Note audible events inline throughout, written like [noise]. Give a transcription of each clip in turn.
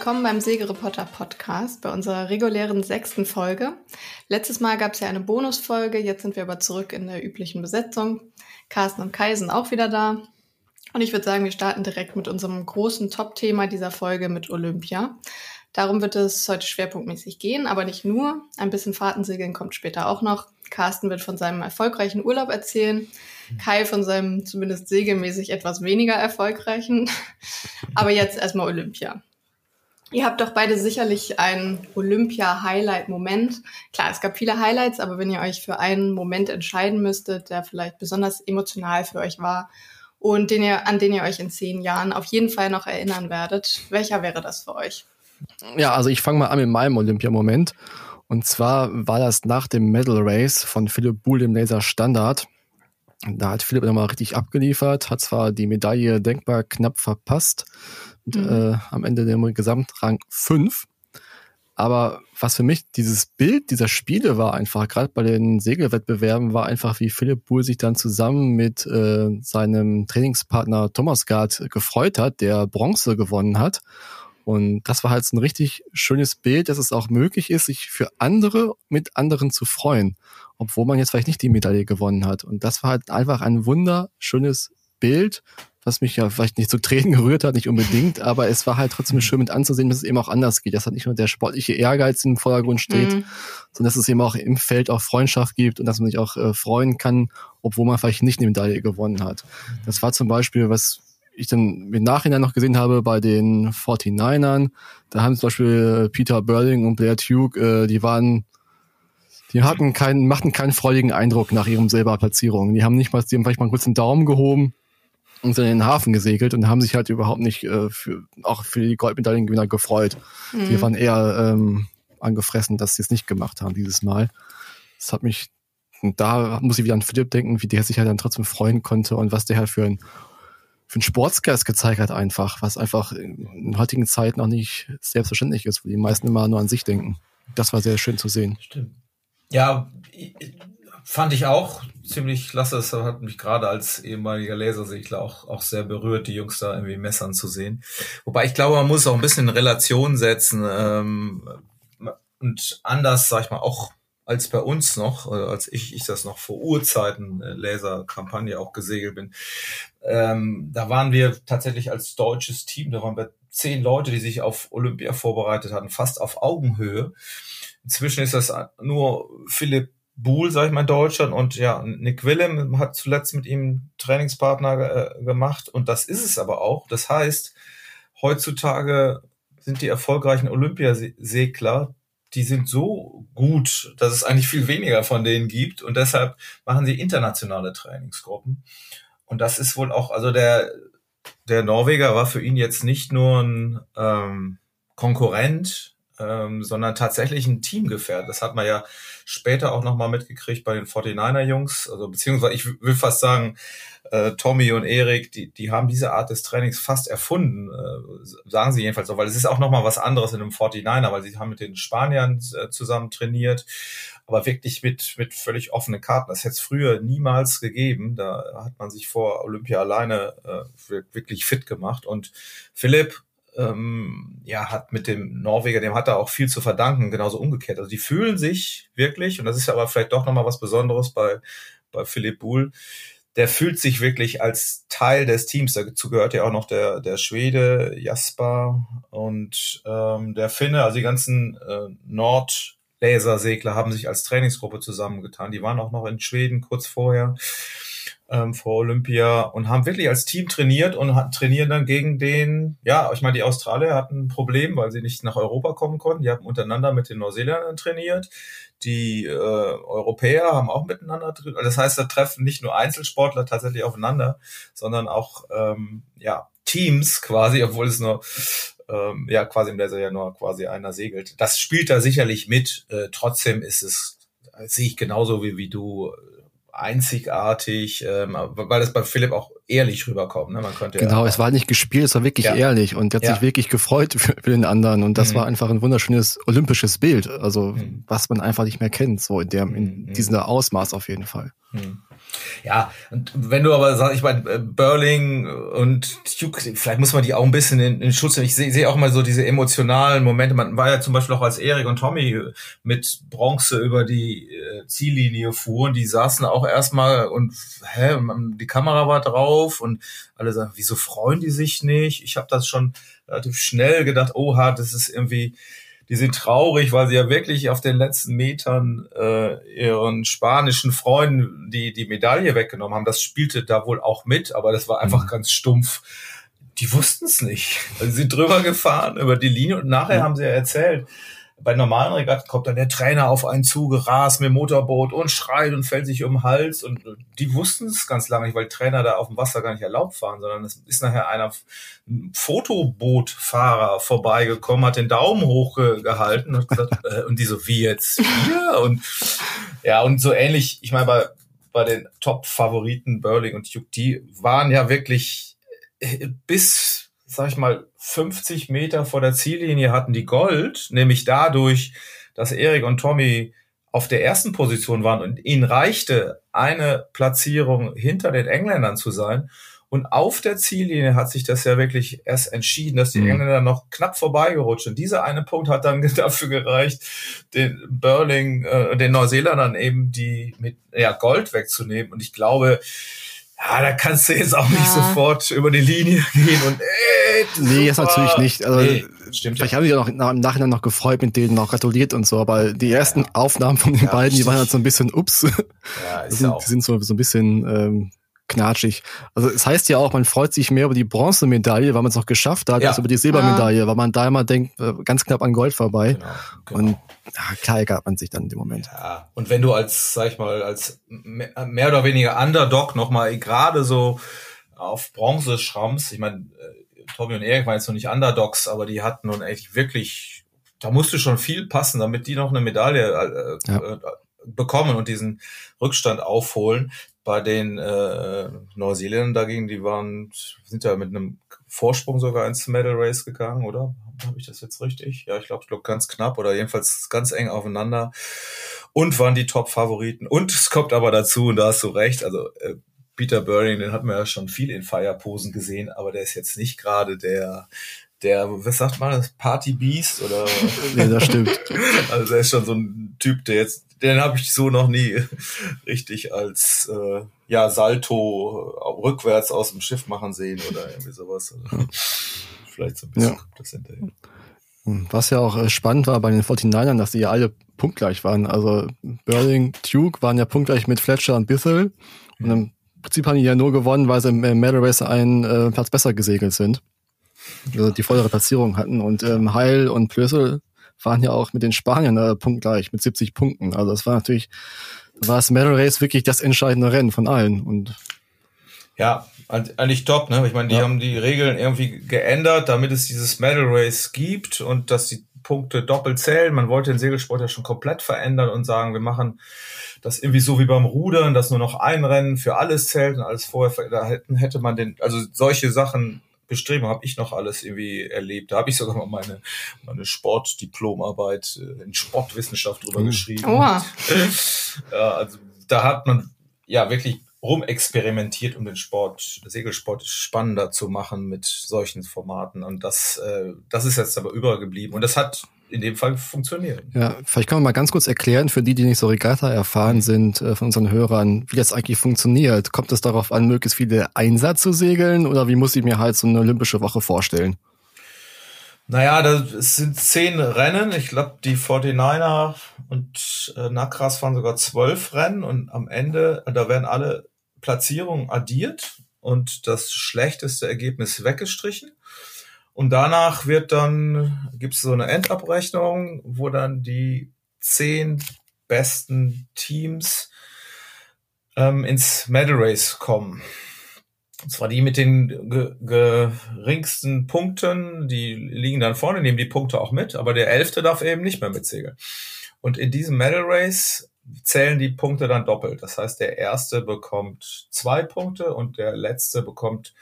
willkommen beim Segereporter Podcast, bei unserer regulären sechsten Folge. Letztes Mal gab es ja eine Bonusfolge, jetzt sind wir aber zurück in der üblichen Besetzung. Carsten und Kai sind auch wieder da. Und ich würde sagen, wir starten direkt mit unserem großen Top-Thema dieser Folge mit Olympia. Darum wird es heute schwerpunktmäßig gehen, aber nicht nur. Ein bisschen Fahrtensegeln kommt später auch noch. Carsten wird von seinem erfolgreichen Urlaub erzählen. Kai von seinem zumindest segelmäßig etwas weniger erfolgreichen. Aber jetzt erstmal Olympia. Ihr habt doch beide sicherlich einen Olympia-Highlight-Moment. Klar, es gab viele Highlights, aber wenn ihr euch für einen Moment entscheiden müsstet, der vielleicht besonders emotional für euch war und den ihr, an den ihr euch in zehn Jahren auf jeden Fall noch erinnern werdet, welcher wäre das für euch? Ja, also ich fange mal an mit meinem Olympia-Moment. Und zwar war das nach dem Medal Race von Philipp Buhl im Laser Standard. Da hat Philipp nochmal richtig abgeliefert, hat zwar die Medaille denkbar knapp verpasst, und, mhm. äh, am Ende der Gesamtrang 5. Aber was für mich dieses Bild dieser Spiele war einfach, gerade bei den Segelwettbewerben, war einfach, wie Philipp Buhl sich dann zusammen mit äh, seinem Trainingspartner Thomas Gard gefreut hat, der Bronze gewonnen hat. Und das war halt so ein richtig schönes Bild, dass es auch möglich ist, sich für andere mit anderen zu freuen, obwohl man jetzt vielleicht nicht die Medaille gewonnen hat. Und das war halt einfach ein wunderschönes Bild, was mich ja vielleicht nicht zu Tränen [laughs] gerührt hat, nicht unbedingt, aber es war halt trotzdem schön mit anzusehen, dass es eben auch anders geht, dass halt nicht nur der sportliche Ehrgeiz im Vordergrund steht, mhm. sondern dass es eben auch im Feld auch Freundschaft gibt und dass man sich auch äh, freuen kann, obwohl man vielleicht nicht eine Medaille gewonnen hat. Das war zum Beispiel, was ich dann im Nachhinein noch gesehen habe bei den 49ern, da haben zum Beispiel äh, Peter Burling und Blair Duke, äh, die waren die hatten keinen, machten keinen freudigen Eindruck nach ihrem Silberplatzierung. Die haben nicht mal, die haben vielleicht mal kurz den Daumen gehoben und sind in den Hafen gesegelt und haben sich halt überhaupt nicht äh, für, auch für die Goldmedaillengewinner gefreut. Mhm. Die waren eher ähm, angefressen, dass sie es nicht gemacht haben dieses Mal. Das hat mich, und da muss ich wieder an Philipp denken, wie der sich halt dann trotzdem freuen konnte und was der halt für ein, für ein Sportsgeist gezeigt hat einfach, was einfach in heutigen Zeit noch nicht selbstverständlich ist, wo die meisten immer nur an sich denken. Das war sehr schön zu sehen. Stimmt. Ja, fand ich auch ziemlich klasse. Das hat mich gerade als ehemaliger Lasersegler auch, auch sehr berührt, die Jungs da irgendwie messern zu sehen. Wobei ich glaube, man muss auch ein bisschen in Relation setzen ähm, und anders, sag ich mal, auch als bei uns noch, äh, als ich, ich das noch vor Urzeiten äh, Laserkampagne auch gesegelt bin. Ähm, da waren wir tatsächlich als deutsches Team, da waren wir zehn Leute, die sich auf Olympia vorbereitet hatten, fast auf Augenhöhe. Inzwischen ist das nur Philipp Buhl, sag ich mal, in Deutschland und ja, Nick Willem hat zuletzt mit ihm Trainingspartner äh, gemacht und das ist es aber auch. Das heißt, heutzutage sind die erfolgreichen Olympiasegler, die sind so gut, dass es eigentlich viel weniger von denen gibt und deshalb machen sie internationale Trainingsgruppen. Und das ist wohl auch, also der, der Norweger war für ihn jetzt nicht nur ein ähm, Konkurrent, ähm, sondern tatsächlich ein Teamgefährt. Das hat man ja später auch nochmal mitgekriegt bei den 49er-Jungs. Also beziehungsweise ich will fast sagen, äh, Tommy und Erik, die, die haben diese Art des Trainings fast erfunden, äh, sagen sie jedenfalls so, weil es ist auch nochmal was anderes in einem 49er, weil sie haben mit den Spaniern äh, zusammen trainiert, aber wirklich mit, mit völlig offenen Karten. Das hätte es früher niemals gegeben. Da hat man sich vor Olympia alleine äh, wirklich fit gemacht. Und Philipp ähm, ja, hat mit dem Norweger, dem hat er auch viel zu verdanken, genauso umgekehrt. Also die fühlen sich wirklich, und das ist aber vielleicht doch nochmal was Besonderes bei, bei Philipp Buhl, der fühlt sich wirklich als Teil des Teams. Dazu gehört ja auch noch der, der Schwede, Jasper und ähm, der Finne, also die ganzen äh, Nordlasersegler haben sich als Trainingsgruppe zusammengetan. Die waren auch noch in Schweden kurz vorher ähm, vor Olympia und haben wirklich als Team trainiert und hat, trainieren dann gegen den, ja, ich meine, die Australier hatten ein Problem, weil sie nicht nach Europa kommen konnten. Die haben untereinander mit den Neuseeländern trainiert. Die äh, Europäer haben auch miteinander trainiert. Das heißt, da treffen nicht nur Einzelsportler tatsächlich aufeinander, sondern auch ja, Teams quasi, obwohl es nur ähm, ja quasi im Laser ja nur quasi einer segelt. Das spielt da sicherlich mit. Äh, trotzdem ist es, sehe ich genauso wie, wie du, einzigartig, ähm, weil das bei Philipp auch ehrlich rüberkommt. Ne? Man könnte genau, ja es war nicht gespielt, es war wirklich ja. ehrlich und er hat ja. sich wirklich gefreut für, für, den anderen und das mhm. war einfach ein wunderschönes olympisches Bild, also mhm. was man einfach nicht mehr kennt, so in, der, in mhm. diesem Ausmaß auf jeden Fall. Mhm. Ja, und wenn du aber sagst, ich meine, äh, Burling und Duke, vielleicht muss man die auch ein bisschen in, in Schutz nehmen. Ich sehe seh auch mal so diese emotionalen Momente. Man war ja zum Beispiel auch als Erik und Tommy mit Bronze über die äh, Ziellinie fuhren, die saßen auch erstmal und hä, die Kamera war drauf und alle sagen, wieso freuen die sich nicht? Ich habe das schon relativ schnell gedacht, oha, das ist irgendwie die sind traurig, weil sie ja wirklich auf den letzten Metern äh, ihren spanischen Freunden die die Medaille weggenommen haben. Das spielte da wohl auch mit, aber das war einfach mhm. ganz stumpf. Die wussten es nicht. Also sie sind drüber gefahren über die Linie und nachher mhm. haben sie ja erzählt, bei normalen Regatten kommt dann der Trainer auf einen zugerast mit Motorboot und schreit und fällt sich um den Hals. Und die wussten es ganz lange nicht, weil Trainer da auf dem Wasser gar nicht erlaubt waren, sondern es ist nachher einer Fotobootfahrer vorbeigekommen, hat den Daumen hochgehalten und gesagt, [laughs] äh, und die so, wie jetzt hier? Und ja, und so ähnlich, ich meine, bei, bei den Top-Favoriten Burling und Hugh, die waren ja wirklich äh, bis sag ich mal, 50 Meter vor der Ziellinie hatten die Gold, nämlich dadurch, dass Erik und Tommy auf der ersten Position waren und ihnen reichte, eine Platzierung hinter den Engländern zu sein. Und auf der Ziellinie hat sich das ja wirklich erst entschieden, dass die mhm. Engländer noch knapp vorbeigerutscht sind. Dieser eine Punkt hat dann [laughs] dafür gereicht, den Burling, äh, den Neuseeländern eben die mit ja, Gold wegzunehmen. Und ich glaube, ja, da kannst du jetzt auch nicht ja. sofort über die Linie [laughs] gehen und äh, Nee, jetzt natürlich nicht. Also, nee, stimmt vielleicht ja. haben die ja noch im Nachhinein noch gefreut, mit denen noch gratuliert und so, aber die ersten ja. Aufnahmen von den beiden, die waren halt so ein bisschen ups. Ja, [laughs] ist sind, ja auch. Die sind so, so ein bisschen ähm, knatschig. Also es heißt ja auch, man freut sich mehr über die Bronzemedaille, weil man es noch geschafft hat, ja. als über die Silbermedaille, weil man da immer denkt, äh, ganz knapp an Gold vorbei. Genau, genau. Und klar ärgert man sich dann in dem Moment. Ja, und wenn du als, sag ich mal, als mehr oder weniger Underdog nochmal gerade so auf Bronze schrammst, ich meine, äh, Tommy und Erik waren jetzt noch nicht Underdogs, aber die hatten nun echt wirklich, da musste schon viel passen, damit die noch eine Medaille äh, ja. äh, bekommen und diesen Rückstand aufholen bei den äh, Neuseeländern dagegen, die waren, sind ja mit einem Vorsprung sogar ins Medal Race gegangen, oder? Habe ich das jetzt richtig? Ja, ich glaube, glaub, ganz knapp oder jedenfalls ganz eng aufeinander und waren die Top-Favoriten. Und es kommt aber dazu, und da hast du recht, also äh, Peter Burring, den hat man ja schon viel in Feierposen gesehen, aber der ist jetzt nicht gerade der der, was sagt man, das Party Beast oder? [laughs] nee, das stimmt. [laughs] Also der ist schon so ein Typ, der jetzt den habe ich so noch nie [laughs] richtig als äh, ja Salto rückwärts aus dem Schiff machen sehen oder irgendwie sowas. Vielleicht so ein bisschen ja. das hinterher. Was ja auch äh, spannend war bei den 49ern, dass die ja alle punktgleich waren. Also Burling, Duke waren ja punktgleich mit Fletcher und Bithell. Und im Prinzip haben die ja nur gewonnen, weil sie im Medal Race einen äh, Platz besser gesegelt sind. Also die vollere Platzierung hatten. Und ähm, Heil und Plössel waren ja auch mit den Spaniern äh, punktgleich mit 70 Punkten. Also das war natürlich, war das Medal Race wirklich das entscheidende Rennen von allen. Und ja, eigentlich top, ne? Ich meine, die ja. haben die Regeln irgendwie geändert, damit es dieses Medal Race gibt und dass die Punkte doppelt zählen. Man wollte den Segelsport ja schon komplett verändern und sagen, wir machen das irgendwie so wie beim Rudern, dass nur noch ein Rennen für alles zählt und alles vorher, da hätten, hätte man den, also solche Sachen bestreben, habe ich noch alles irgendwie erlebt. Da habe ich sogar mal meine, meine Sportdiplomarbeit äh, in Sportwissenschaft drüber mhm. geschrieben. Oha. [laughs] ja, also da hat man ja wirklich rumexperimentiert, um den Sport, Segelsport spannender zu machen mit solchen Formaten. Und das, äh, das ist jetzt aber übergeblieben. Und das hat in dem Fall funktionieren. Ja, vielleicht können wir mal ganz kurz erklären, für die, die nicht so Regatta erfahren sind, äh, von unseren Hörern, wie das eigentlich funktioniert. Kommt es darauf an, möglichst viele Einsatz zu segeln oder wie muss ich mir halt so eine olympische Woche vorstellen? Naja, das sind zehn Rennen. Ich glaube, die 49er und äh, Nakras fahren sogar zwölf Rennen und am Ende, da werden alle Platzierungen addiert und das schlechteste Ergebnis weggestrichen. Und danach wird dann, gibt es so eine Endabrechnung, wo dann die zehn besten Teams ähm, ins Medal Race kommen. Und zwar die mit den ge geringsten Punkten, die liegen dann vorne, nehmen die Punkte auch mit, aber der Elfte darf eben nicht mehr mitsegeln. Und in diesem Medal Race zählen die Punkte dann doppelt. Das heißt, der Erste bekommt zwei Punkte und der Letzte bekommt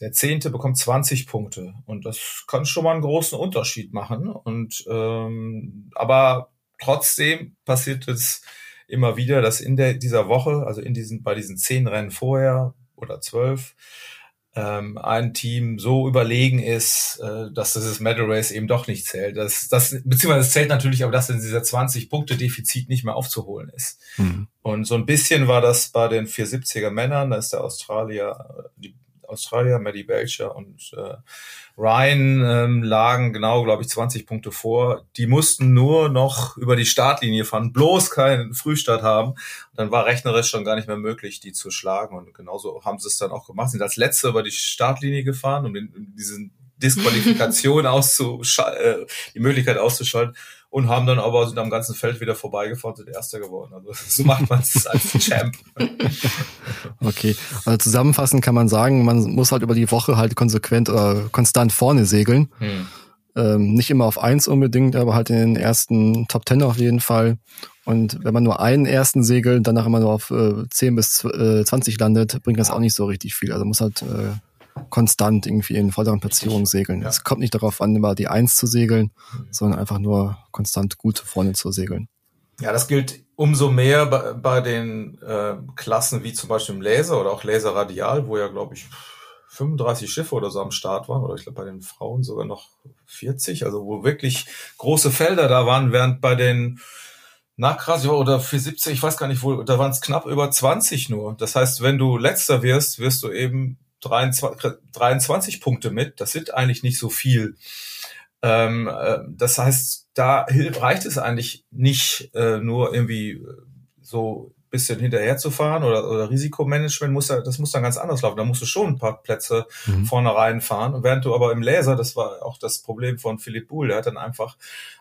der Zehnte bekommt 20 Punkte und das kann schon mal einen großen Unterschied machen. Und ähm, aber trotzdem passiert es immer wieder, dass in der, dieser Woche, also in diesen, bei diesen zehn Rennen vorher oder zwölf, ähm, ein Team so überlegen ist, äh, dass dieses Medal Race eben doch nicht zählt. Das, das, beziehungsweise es zählt natürlich, aber dass in dieser 20-Punkte-Defizit nicht mehr aufzuholen ist. Mhm. Und so ein bisschen war das bei den 470er Männern, da ist der Australier, die Australier, Maddie Belcher und äh, Ryan ähm, lagen genau, glaube ich, 20 Punkte vor. Die mussten nur noch über die Startlinie fahren, bloß keinen Frühstart haben. Und dann war rechnerisch schon gar nicht mehr möglich, die zu schlagen. Und genauso haben sie es dann auch gemacht. Sind als Letzte über die Startlinie gefahren, um den, um diesen Disqualifikation [laughs] auszuschalten, äh, die Möglichkeit auszuschalten und haben dann aber sind am ganzen Feld wieder vorbeigefahren, sind Erster geworden. Also [laughs] so macht man es als [laughs] Champ. Okay, also zusammenfassend kann man sagen, man muss halt über die Woche halt konsequent oder konstant vorne segeln. Hm. Ähm, nicht immer auf eins unbedingt, aber halt in den ersten Top Ten auf jeden Fall. Und wenn man nur einen ersten segelt, danach immer nur auf äh, 10 bis äh, 20 landet, bringt das auch nicht so richtig viel. Also muss halt äh, konstant irgendwie in vorderen Platzierungen segeln. Ja. Es kommt nicht darauf an, immer die Eins zu segeln, mhm. sondern einfach nur konstant gut vorne zu segeln. Ja, das gilt umso mehr bei, bei den äh, Klassen wie zum Beispiel im Laser oder auch Laser Radial, wo ja, glaube ich, 35 Schiffe oder so am Start waren, oder ich glaube bei den Frauen sogar noch 40, also wo wirklich große Felder da waren, während bei den Nachkrasio oder 470, ich weiß gar nicht wo, da waren es knapp über 20 nur. Das heißt, wenn du letzter wirst, wirst du eben 23, 23 Punkte mit. Das sind eigentlich nicht so viel. Ähm, äh, das heißt, da reicht es eigentlich nicht äh, nur irgendwie äh, so bisschen hinterher zu fahren oder, oder Risikomanagement muss ja, das muss dann ganz anders laufen. Da musst du schon ein paar Plätze mhm. vorne reinfahren. Und während du aber im Laser, das war auch das Problem von Philipp Buhl, der hat dann einfach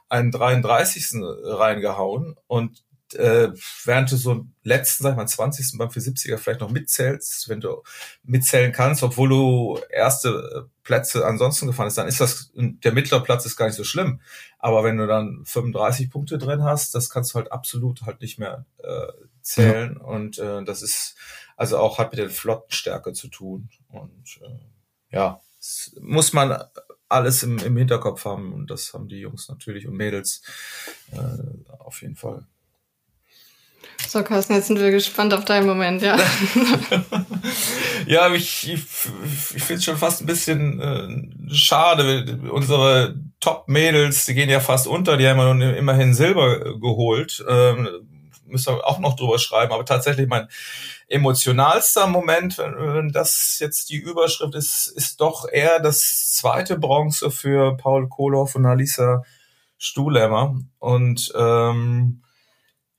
einen 33. reingehauen und äh, während du so letzten, sag ich mal, 20. beim 470er vielleicht noch mitzählst, wenn du mitzählen kannst, obwohl du erste äh, Plätze ansonsten gefahren hast, dann ist das, der mittlere Platz ist gar nicht so schlimm. Aber wenn du dann 35 Punkte drin hast, das kannst du halt absolut halt nicht mehr äh, zählen. Ja. Und äh, das ist also auch hat mit der Flottenstärke zu tun. Und äh, ja, muss man alles im, im Hinterkopf haben. Und das haben die Jungs natürlich und Mädels äh, auf jeden Fall. So, Carsten, jetzt sind wir gespannt auf deinen Moment, ja. [laughs] ja, ich, ich, ich finde es schon fast ein bisschen äh, schade. Unsere Top-Mädels, die gehen ja fast unter, die haben ja immerhin Silber geholt. Ähm, müssen wir auch noch drüber schreiben, aber tatsächlich mein emotionalster Moment, wenn, wenn das jetzt die Überschrift ist, ist doch eher das zweite Bronze für Paul Kohlhoff und Alisa Stuhlemmer. Und ähm,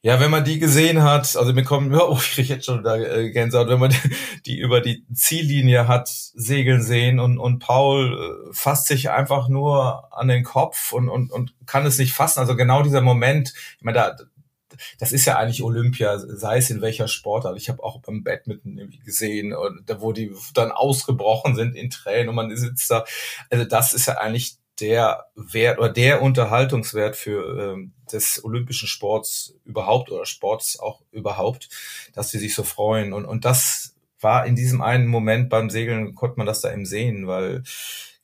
ja, wenn man die gesehen hat, also mir kommen, [laughs] oh, ich kriege jetzt schon da äh, Gänsehaut, wenn man [laughs] die über die Ziellinie hat segeln sehen und, und Paul äh, fasst sich einfach nur an den Kopf und, und, und kann es nicht fassen. Also genau dieser Moment, ich meine, da, das ist ja eigentlich Olympia, sei es in welcher Sportart. Ich habe auch beim Badminton irgendwie gesehen, und, wo die dann ausgebrochen sind in Tränen und man sitzt da. Also das ist ja eigentlich der Wert oder der Unterhaltungswert für ähm, des olympischen Sports überhaupt oder Sports auch überhaupt, dass sie sich so freuen. Und, und das war in diesem einen Moment beim Segeln, konnte man das da eben sehen, weil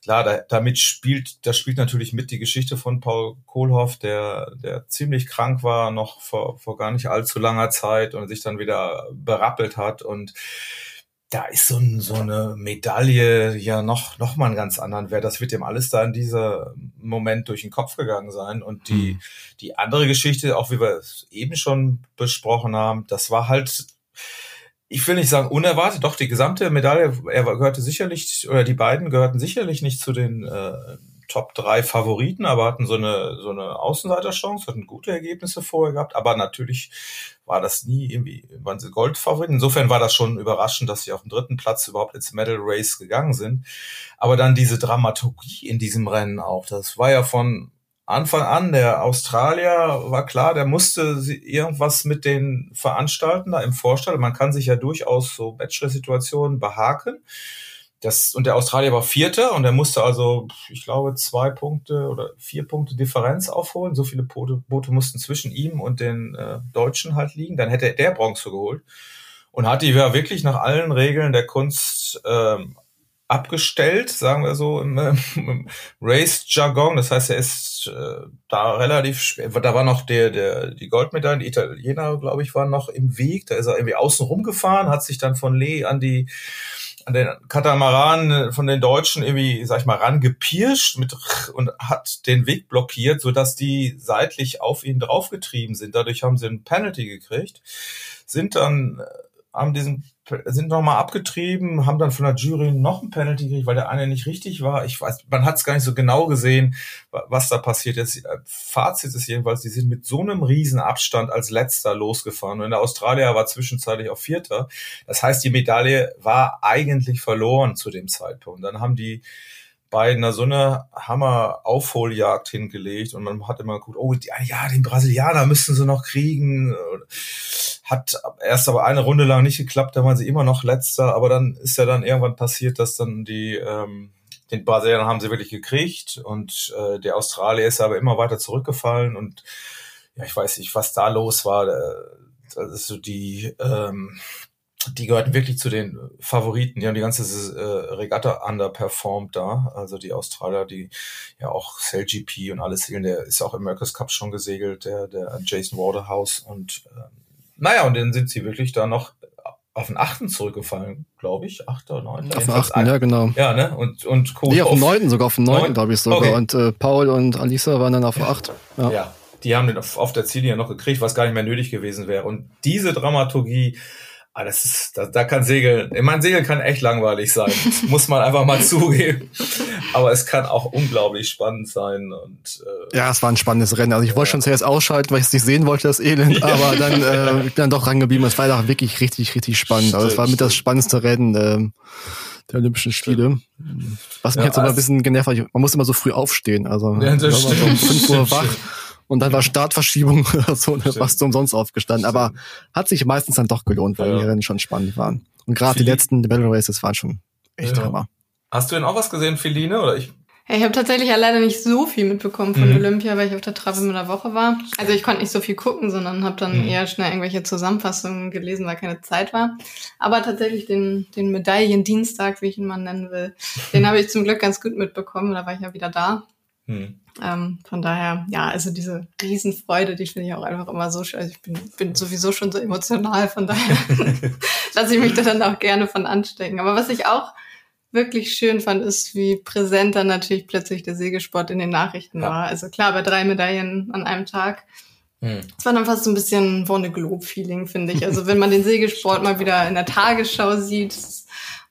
klar, da, damit spielt, da spielt natürlich mit die Geschichte von Paul Kohlhoff, der, der ziemlich krank war, noch vor, vor gar nicht allzu langer Zeit und sich dann wieder berappelt hat und da ist so, ein, so eine Medaille ja noch, noch mal einen ganz anderen Wert. Das wird dem alles da in dieser Moment durch den Kopf gegangen sein. Und die, mhm. die andere Geschichte, auch wie wir es eben schon besprochen haben, das war halt, ich will nicht sagen unerwartet, doch die gesamte Medaille, er gehörte sicherlich, oder die beiden gehörten sicherlich nicht zu den äh, Top 3 Favoriten, aber hatten so eine, so eine Außenseiterchance, hatten gute Ergebnisse vorher gehabt, aber natürlich war das nie irgendwie, waren sie Goldfavoriten. Insofern war das schon überraschend, dass sie auf dem dritten Platz überhaupt ins Medal Race gegangen sind. Aber dann diese Dramaturgie in diesem Rennen auch, das war ja von Anfang an, der Australier war klar, der musste irgendwas mit den Veranstaltern da im Vorstand. Man kann sich ja durchaus so Bachelor-Situationen behaken. Das, und der Australier war Vierter und er musste also, ich glaube, zwei Punkte oder vier Punkte Differenz aufholen. So viele Boote, Boote mussten zwischen ihm und den äh, Deutschen halt liegen. Dann hätte er der Bronze geholt und hat die ja wirklich nach allen Regeln der Kunst ähm, abgestellt, sagen wir so im, im Race-Jargon. Das heißt, er ist äh, da relativ schwer. Da war noch der, der, die Goldmedaille, die Italiener, glaube ich, waren noch im Weg. Da ist er irgendwie außen rumgefahren, hat sich dann von Lee an die an den Katamaran von den Deutschen irgendwie, sag ich mal, rangepirscht mit und hat den Weg blockiert, so dass die seitlich auf ihn draufgetrieben sind. Dadurch haben sie ein Penalty gekriegt, sind dann haben diesen sind nochmal abgetrieben, haben dann von der Jury noch ein Penalty gekriegt, weil der eine nicht richtig war. Ich weiß, man hat es gar nicht so genau gesehen, was da passiert ist. Fazit ist jedenfalls, die sind mit so einem riesen Abstand als letzter losgefahren. Und der Australier war zwischenzeitlich auf Vierter. Das heißt, die Medaille war eigentlich verloren zu dem Zeitpunkt. Dann haben die beiden da so eine Hammer-Aufholjagd hingelegt und man hat immer geguckt, oh, die, ja, den Brasilianer müssten sie noch kriegen. Hat erst aber eine Runde lang nicht geklappt, da waren sie immer noch letzter, aber dann ist ja dann irgendwann passiert, dass dann die, ähm, den Brasilianer haben sie wirklich gekriegt und äh, der Australier ist aber immer weiter zurückgefallen und ja, ich weiß nicht, was da los war. Das ist so die, ähm, die gehörten wirklich zu den Favoriten. Die haben die ganze äh, Regatta underperformed da. Also die Australier, die ja auch CellGP und alles segeln, der ist auch im America's Cup schon gesegelt, der, der Jason Waterhouse. Und äh, naja, und dann sind sie wirklich da noch auf den achten zurückgefallen, glaube ich. Achter, neunter. Auf den achten, ja, genau. Ja, ne? Und, und Coach Nee, auf den neunten, sogar auf den neunten, glaube ich sogar. Okay. Und äh, Paul und Alisa waren dann auf ja. acht. Ja. ja, die haben den auf, auf der Ziellinie noch gekriegt, was gar nicht mehr nötig gewesen wäre. Und diese Dramaturgie, Ah, das ist, da, da kann Segeln, ich meine, Segeln kann echt langweilig sein, [laughs] muss man einfach mal zugeben. Aber es kann auch unglaublich spannend sein und äh, ja, es war ein spannendes Rennen. Also ich ja. wollte schon zuerst ausschalten, weil ich es nicht sehen wollte, das Elend, aber dann äh, [laughs] ich bin dann doch rangeblieben. Es war doch wirklich richtig, richtig spannend. Stimmt, also es war mit das spannendste Rennen äh, der Olympischen Spiele. Was mich ja, jetzt aber ein bisschen genervt hat, man muss immer so früh aufstehen. Also ja, das stimmt, um 5 Uhr wach. Stimmt und dann war Startverschiebung [laughs] oder so, ne, fast umsonst aufgestanden. Aber hat sich meistens dann doch gelohnt, weil ja. die Rennen schon spannend waren. Und gerade die letzten Battle Races waren schon echt ja. Hammer. Hast du denn auch was gesehen, Feline? Oder ich? Ich habe tatsächlich ja leider nicht so viel mitbekommen von mhm. Olympia, weil ich auf der Trappe mit der Woche war. Also ich konnte nicht so viel gucken, sondern habe dann mhm. eher schnell irgendwelche Zusammenfassungen gelesen, weil keine Zeit war. Aber tatsächlich den, den Medaillendienstag, wie ich ihn mal nennen will, den [laughs] habe ich zum Glück ganz gut mitbekommen. Da war ich ja wieder da. Mhm. Ähm, von daher, ja, also diese Riesenfreude, die finde ich auch einfach immer so schön. Also ich bin, bin sowieso schon so emotional, von daher [laughs] lasse ich mich da dann auch gerne von anstecken. Aber was ich auch wirklich schön fand, ist, wie präsent dann natürlich plötzlich der Segelsport in den Nachrichten ja. war. Also klar, bei drei Medaillen an einem Tag. Hm. Es war dann fast so ein bisschen Wonne Globe-Feeling, finde ich. Also wenn man den Segelsport mal wieder in der Tagesschau sieht,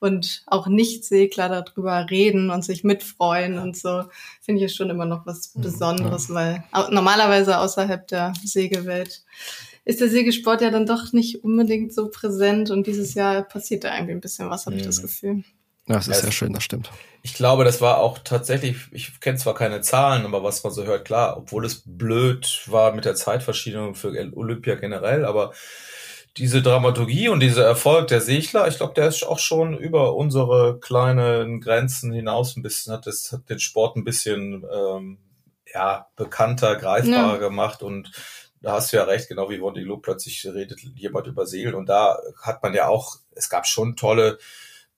und auch Nichtsegler darüber reden und sich mitfreuen und so, finde ich es schon immer noch was mhm, Besonderes, ja. weil normalerweise außerhalb der Segelwelt ist der Segelsport ja dann doch nicht unbedingt so präsent und dieses Jahr passiert da irgendwie ein bisschen was, habe ich das mhm. Gefühl. Ja, das ist sehr schön, das stimmt. Ich glaube, das war auch tatsächlich, ich kenne zwar keine Zahlen, aber was man so hört, klar, obwohl es blöd war mit der Zeitverschiebung für Olympia generell, aber diese Dramaturgie und dieser Erfolg der Segler, ich glaube, der ist auch schon über unsere kleinen Grenzen hinaus ein bisschen, hat, das, hat den Sport ein bisschen ähm, ja, bekannter, greifbarer ja. gemacht und da hast du ja recht, genau wie Wondy Lu plötzlich redet jemand über Segeln und da hat man ja auch, es gab schon tolle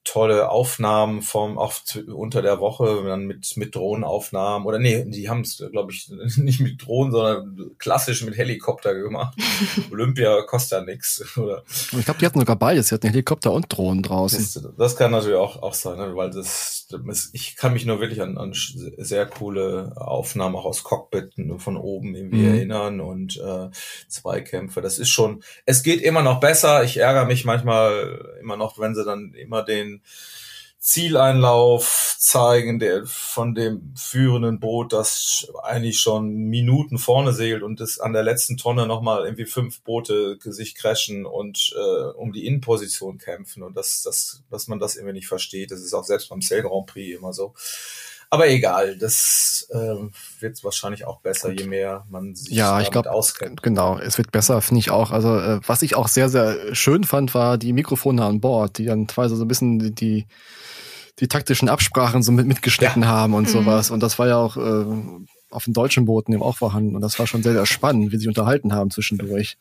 tolle Aufnahmen vom auch unter der Woche dann mit mit Drohnenaufnahmen oder nee, die haben es glaube ich [laughs] nicht mit Drohnen, sondern klassisch mit Helikopter gemacht. [laughs] Olympia kostet ja nichts oder Ich glaube, die hatten sogar beides, sie hatten Helikopter und Drohnen draußen. Das, das kann natürlich auch auch sein, ne? weil das, das ich kann mich nur wirklich an, an sehr coole Aufnahmen auch aus Cockpit von oben irgendwie mhm. erinnern und äh, Zweikämpfe. Das ist schon es geht immer noch besser. Ich ärgere mich manchmal immer noch, wenn sie dann immer den Zieleinlauf zeigen, der von dem führenden Boot, das eigentlich schon Minuten vorne segelt und das an der letzten Tonne nochmal irgendwie fünf Boote sich crashen und äh, um die Innenposition kämpfen und das, das, dass man das irgendwie nicht versteht. Das ist auch selbst beim Sail Grand Prix immer so. Aber egal, das äh, wird wahrscheinlich auch besser, je mehr man sich ja, ich glaub, auskennt. Genau, es wird besser, finde ich auch. Also äh, was ich auch sehr, sehr schön fand, war die Mikrofone an Bord, die dann teilweise so ein bisschen die, die, die taktischen Absprachen so mit, mitgeschnitten ja. haben und mhm. sowas. Und das war ja auch äh, auf den deutschen Booten eben auch vorhanden. Und das war schon sehr, sehr spannend, wie sie unterhalten haben zwischendurch.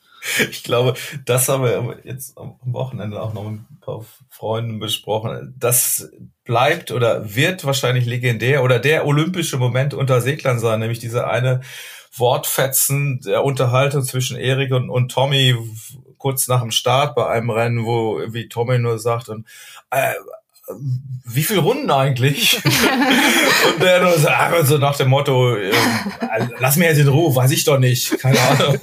Ich glaube, das haben wir jetzt am Wochenende auch noch mit ein paar Freunden besprochen. Das bleibt oder wird wahrscheinlich legendär oder der olympische Moment unter Seglern sein, nämlich diese eine Wortfetzen der Unterhaltung zwischen Erik und, und Tommy kurz nach dem Start bei einem Rennen, wo wie Tommy nur sagt und äh, wie viel Runden eigentlich? [laughs] und der nur so, so nach dem Motto, äh, lass mir jetzt in Ruhe, weiß ich doch nicht, keine Ahnung.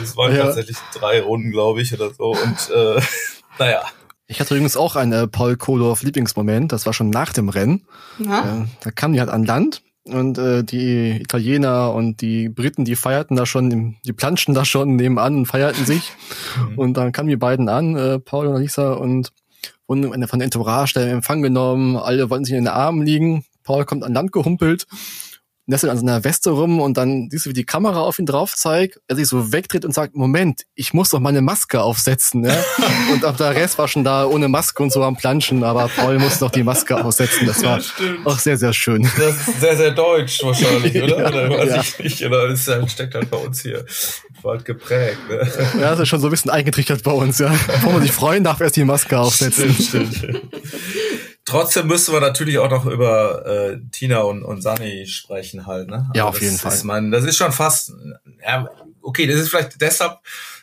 Das waren ja. tatsächlich drei Runden, glaube ich, oder so. Und äh, [laughs] naja. Ich hatte übrigens auch einen äh, Paul Kodorf Lieblingsmoment, das war schon nach dem Rennen. Ja. Äh, da kam die halt an Land und äh, die Italiener und die Briten, die feierten da schon, die planschen da schon nebenan und feierten sich. Mhm. und dann kamen die beiden an, äh, Paul und Lisa, und wurden von der Entourage in Empfang genommen. Alle wollten sich in den Armen liegen. Paul kommt an Land gehumpelt nestelt an seiner Weste rum und dann siehst du, wie die Kamera auf ihn drauf zeigt, er sich so wegdreht und sagt, Moment, ich muss doch meine Maske aufsetzen. Ja? [laughs] und ab der Rest war schon da ohne Maske und so am Planschen, aber Paul muss doch die Maske aufsetzen. Das war ja, auch sehr, sehr schön. Das ist sehr, sehr deutsch wahrscheinlich, oder? [laughs] ja, oder weiß ja. ich nicht. Oder das halt, steckt halt bei uns hier bald geprägt. Ne? [laughs] Ja, das ist schon so ein bisschen eingetrichtert bei uns, ja. Bevor man sich freuen darf, erst die Maske aufsetzen. Stimmt, stimmt. Trotzdem müssen wir natürlich auch noch über äh, Tina und, und Sunny sprechen halt, ne? ja, auf jeden Fall. Ist man, das ist schon fast, ja, okay, das ist vielleicht deshalb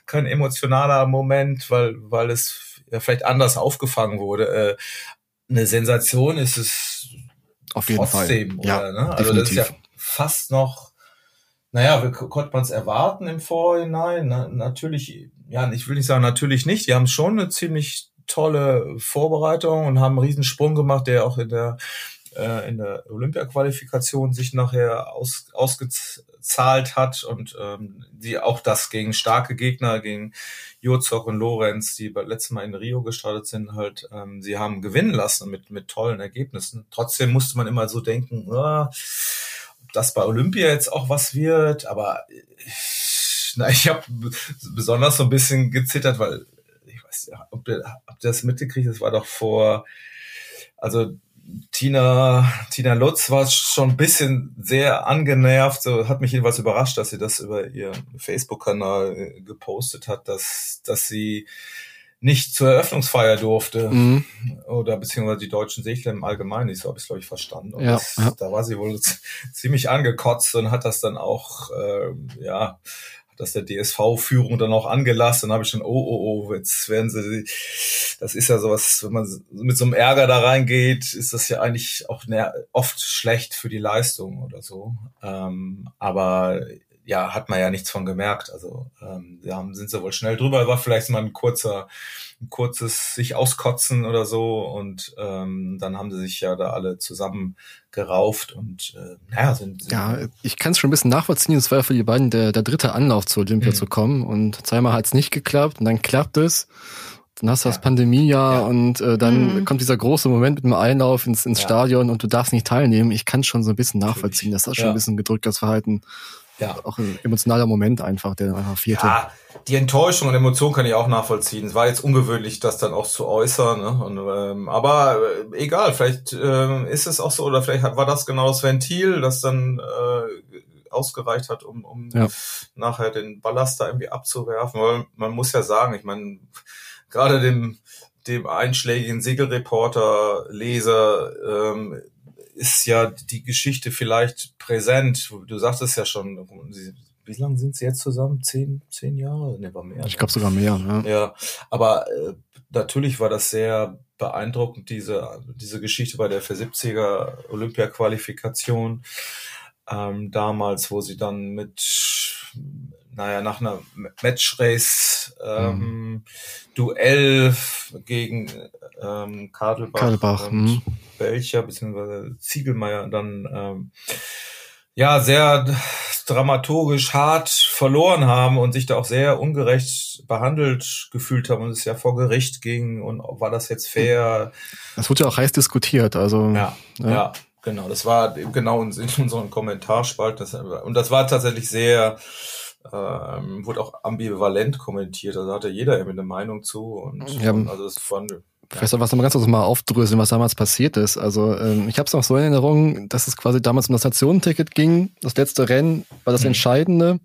kein emotionaler Moment, weil, weil es ja vielleicht anders aufgefangen wurde. Äh, eine Sensation ist es auf jeden trotzdem, Fall. Ja, ne? Also definitiv. das ist ja fast noch, naja, konnte man es erwarten im Vorhinein? Na, natürlich, ja, ich will nicht sagen natürlich nicht. Die haben schon eine ziemlich tolle Vorbereitung und haben einen Riesensprung gemacht, der auch in der äh, in der Olympia-Qualifikation sich nachher aus, ausgezahlt hat und ähm, die auch das gegen starke Gegner, gegen Jozok und Lorenz, die beim letzten Mal in Rio gestartet sind, halt, ähm, sie haben gewinnen lassen mit, mit tollen Ergebnissen. Trotzdem musste man immer so denken, ah, ob das bei Olympia jetzt auch was wird, aber äh, na, ich habe besonders so ein bisschen gezittert, weil weiß, ob ihr, ob ihr das mitgekriegt, das war doch vor, also Tina, Tina Lutz war schon ein bisschen sehr angenervt, so hat mich jedenfalls überrascht, dass sie das über ihren Facebook-Kanal äh, gepostet hat, dass, dass sie nicht zur Eröffnungsfeier durfte mhm. oder beziehungsweise die deutschen Segler im Allgemeinen, so habe ich glaube ich verstanden. Und ja, das, ja. Da war sie wohl ziemlich angekotzt und hat das dann auch äh, ja dass der DSV-Führung dann auch angelassen. Dann habe ich schon, oh, oh, oh, jetzt werden sie, das ist ja sowas, wenn man mit so einem Ärger da reingeht, ist das ja eigentlich auch oft schlecht für die Leistung oder so. Ähm, aber ja, hat man ja nichts von gemerkt. Also ähm, ja, sind sie wohl schnell drüber. War vielleicht mal ein kurzer, ein kurzes sich auskotzen oder so. Und ähm, dann haben sie sich ja da alle zusammen gerauft und äh, naja, sind, sind Ja, ich kann es schon ein bisschen nachvollziehen. Es war ja für die beiden der, der dritte Anlauf zu Olympia mhm. zu kommen. Und zweimal hat es nicht geklappt und dann klappt es. Dann hast du ja. das Pandemiejahr ja. und äh, dann mhm. kommt dieser große Moment mit dem Einlauf ins, ins ja. Stadion und du darfst nicht teilnehmen. Ich kann schon so ein bisschen nachvollziehen. Das hat schon ein bisschen gedrückt, das Verhalten ja. auch ein emotionaler Moment einfach, der einfach fehlte. Ja, die Enttäuschung und Emotion kann ich auch nachvollziehen. Es war jetzt ungewöhnlich, das dann auch zu äußern. Ne? Und, ähm, aber äh, egal, vielleicht äh, ist es auch so oder vielleicht war das genau das Ventil, das dann äh, ausgereicht hat, um, um ja. nachher den Ballast da irgendwie abzuwerfen. Weil man muss ja sagen, ich meine, gerade dem dem einschlägigen Segelreporter, Leser, ähm, ist ja die Geschichte vielleicht präsent. Du sagtest ja schon, wie lange sind sie jetzt zusammen? Zehn, zehn Jahre? Ne, war mehr. Ich glaube sogar mehr. Ja, ja aber äh, natürlich war das sehr beeindruckend, diese, diese Geschichte bei der 470er Olympia-Qualifikation ähm, damals, wo sie dann mit naja, nach einer Matchrace ähm, mhm. Duell gegen ähm, Kadelbach, Kadelbach und mhm. Belcher beziehungsweise Ziegelmeier dann ähm, ja sehr dramaturgisch hart verloren haben und sich da auch sehr ungerecht behandelt gefühlt haben und es ja vor Gericht ging und war das jetzt fair? Das wurde ja auch heiß diskutiert, also ja, ja. ja genau, das war genau in, in unserem Kommentarspalt das, und das war tatsächlich sehr ähm, wurde auch ambivalent kommentiert, also hatte jeder irgendwie eine Meinung zu und, ja, und also das fand Vielleicht was nochmal ganz kurz mal aufdröseln, was damals passiert ist. Also ähm, ich habe es noch so in Erinnerung, dass es quasi damals um das Nationenticket ging. Das letzte Rennen war das mhm. Entscheidende.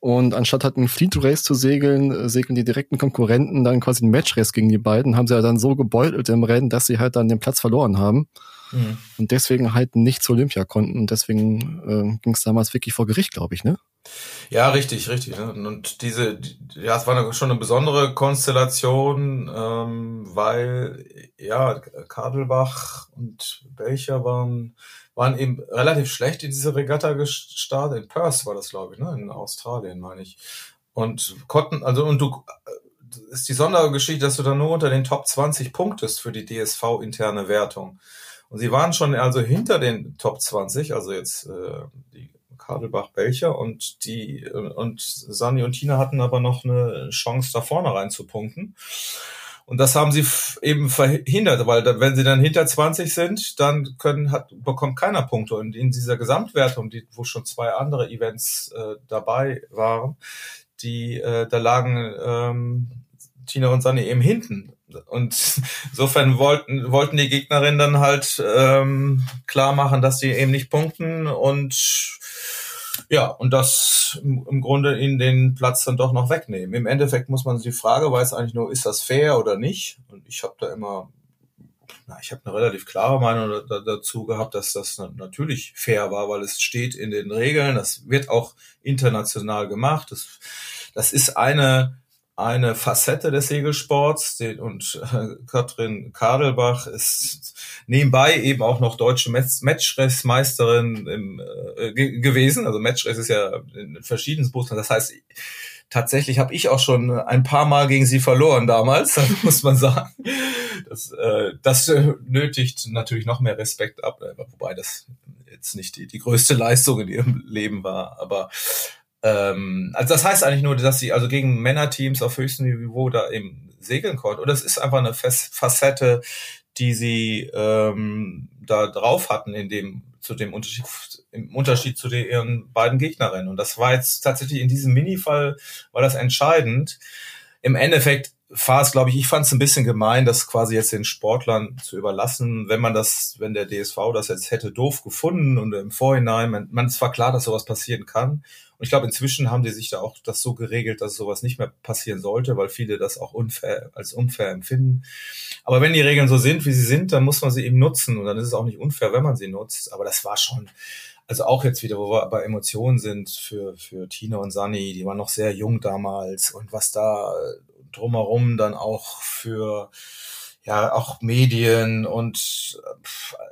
Und anstatt halt ein Fleet Race zu segeln, äh, segeln die direkten Konkurrenten dann quasi ein Match Race gegen die beiden, haben sie ja dann so gebeutelt im Rennen, dass sie halt dann den Platz verloren haben. Mhm. Und deswegen halt nicht zu Olympia konnten. Und deswegen äh, ging es damals wirklich vor Gericht, glaube ich, ne? Ja, richtig, richtig. Ne? Und diese, ja, es war eine, schon eine besondere Konstellation, ähm, weil ja, Kadelbach und Belcher waren, waren eben relativ schlecht in diese Regatta gestartet. In Perth war das, glaube ich, ne? In Australien, meine ich. Und konnten, also, und du ist die Sondergeschichte, dass du dann nur unter den Top 20 punktest für die DSV-interne Wertung. Und sie waren schon also hinter den Top 20, also jetzt äh, die Kadelbach-Belcher und die und Sani und Tina hatten aber noch eine Chance, da vorne reinzupunkten. Und das haben sie eben verhindert, weil da, wenn sie dann hinter 20 sind, dann können, hat, bekommt keiner Punkte. Und in dieser Gesamtwertung, die, wo schon zwei andere Events äh, dabei waren, die äh, da lagen ähm, Tina und Sani eben hinten. Und [laughs] insofern wollten, wollten die Gegnerinnen dann halt ähm, klar machen, dass sie eben nicht punkten und ja, und das im, Grunde ihnen den Platz dann doch noch wegnehmen. Im Endeffekt muss man sich die Frage, weiß eigentlich nur, ist das fair oder nicht? Und ich habe da immer, na, ich habe eine relativ klare Meinung dazu gehabt, dass das natürlich fair war, weil es steht in den Regeln, das wird auch international gemacht. Das, das ist eine eine Facette des Segelsports und äh, Katrin Kadelbach ist nebenbei eben auch noch deutsche Matchrace-Meisterin im, äh, gewesen. Also Matchrace ist ja in verschiedenen Booten. Das heißt, tatsächlich habe ich auch schon ein paar Mal gegen sie verloren damals, [laughs] muss man sagen. Das, äh, das nötigt natürlich noch mehr Respekt ab, äh, wobei das jetzt nicht die, die größte Leistung in ihrem Leben war. Aber ähm, also das heißt eigentlich nur, dass sie also gegen Männerteams auf höchstem Niveau da eben segeln konnten. Und das ist einfach eine Facette, die sie ähm, da drauf hatten in dem zu dem Unterschied im Unterschied zu den ihren beiden Gegnerinnen. Und das war jetzt tatsächlich in diesem Mini-Fall war das entscheidend. Im Endeffekt war es, glaube ich, ich fand es ein bisschen gemein, das quasi jetzt den Sportlern zu überlassen, wenn man das, wenn der DSV das jetzt hätte doof gefunden und im Vorhinein, man, man es war klar, dass sowas passieren kann. Und ich glaube, inzwischen haben die sich da auch das so geregelt, dass sowas nicht mehr passieren sollte, weil viele das auch unfair, als unfair empfinden. Aber wenn die Regeln so sind, wie sie sind, dann muss man sie eben nutzen. Und dann ist es auch nicht unfair, wenn man sie nutzt. Aber das war schon, also auch jetzt wieder, wo wir bei Emotionen sind für, für Tina und Sani, die waren noch sehr jung damals und was da drumherum dann auch für ja auch Medien und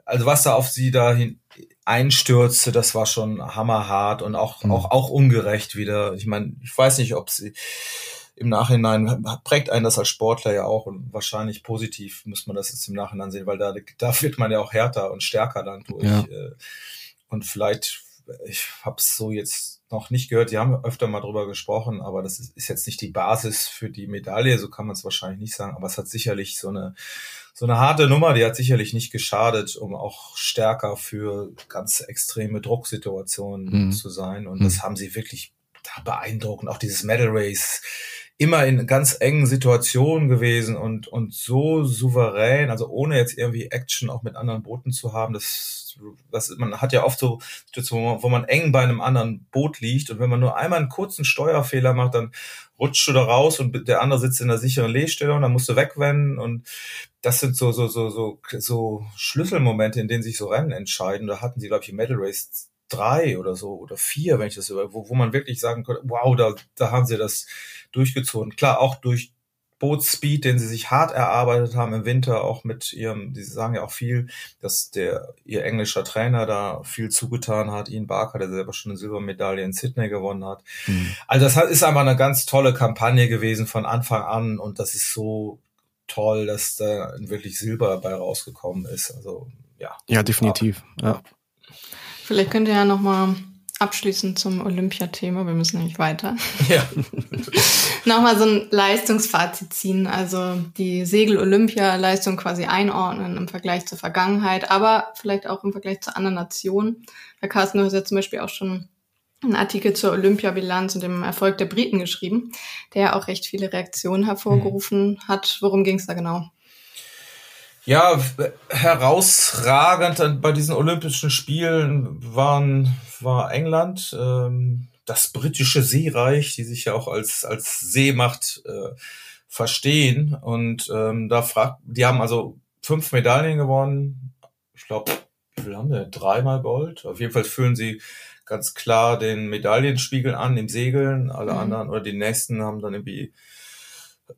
also was da auf sie dahin einstürzte, das war schon hammerhart und auch mhm. auch auch ungerecht wieder. Ich meine, ich weiß nicht, ob sie im Nachhinein prägt einen das als Sportler ja auch und wahrscheinlich positiv muss man das jetzt im Nachhinein sehen, weil da da wird man ja auch härter und stärker dann durch ja. Äh, und vielleicht ich habe es so jetzt noch nicht gehört. Sie haben öfter mal drüber gesprochen, aber das ist, ist jetzt nicht die Basis für die Medaille, so kann man es wahrscheinlich nicht sagen. Aber es hat sicherlich so eine so eine harte Nummer, die hat sicherlich nicht geschadet, um auch stärker für ganz extreme Drucksituationen mhm. zu sein. Und mhm. das haben sie wirklich beeindruckend. Auch dieses Medal Race immer in ganz engen Situationen gewesen und, und so souverän, also ohne jetzt irgendwie Action auch mit anderen Booten zu haben, das was, man hat ja oft so Situationen, wo man eng bei einem anderen Boot liegt und wenn man nur einmal einen kurzen Steuerfehler macht, dann rutscht du da raus und der andere sitzt in der sicheren Lehstellung, dann musst du wegwenden und das sind so, so, so, so, so Schlüsselmomente, in denen sich so Rennen entscheiden. Da hatten sie, glaube ich, im Medal Race drei oder so oder vier, wenn ich das über, wo, wo man wirklich sagen konnte, wow, da, da haben sie das durchgezogen. Klar, auch durch Bootsspeed, den sie sich hart erarbeitet haben im Winter, auch mit ihrem, sie sagen ja auch viel, dass der ihr englischer Trainer da viel zugetan hat, Ian Barker, der selber schon eine Silbermedaille in Sydney gewonnen hat. Mhm. Also das ist einfach eine ganz tolle Kampagne gewesen von Anfang an und das ist so toll, dass da wirklich Silber dabei rausgekommen ist. Also ja. Ja, definitiv. Ja. Vielleicht könnt ihr ja noch mal abschließend zum Olympiathema, wir müssen nämlich weiter. Ja. [laughs] Nochmal so ein Leistungsfazit ziehen, also die Segel-Olympia-Leistung quasi einordnen im Vergleich zur Vergangenheit, aber vielleicht auch im Vergleich zu anderen Nationen. Herr Carsten, du hast ja zum Beispiel auch schon einen Artikel zur Olympiabilanz und dem Erfolg der Briten geschrieben, der ja auch recht viele Reaktionen hervorgerufen hat. Worum ging es da genau? Ja, herausragend bei diesen Olympischen Spielen waren, war England, ähm, das britische Seereich, die sich ja auch als, als Seemacht äh, verstehen. Und ähm, da fragt, die haben also fünf Medaillen gewonnen. Ich glaube, wie viel haben wir? Dreimal Gold. Auf jeden Fall füllen sie ganz klar den Medaillenspiegel an im Segeln. Alle mhm. anderen oder die nächsten haben dann irgendwie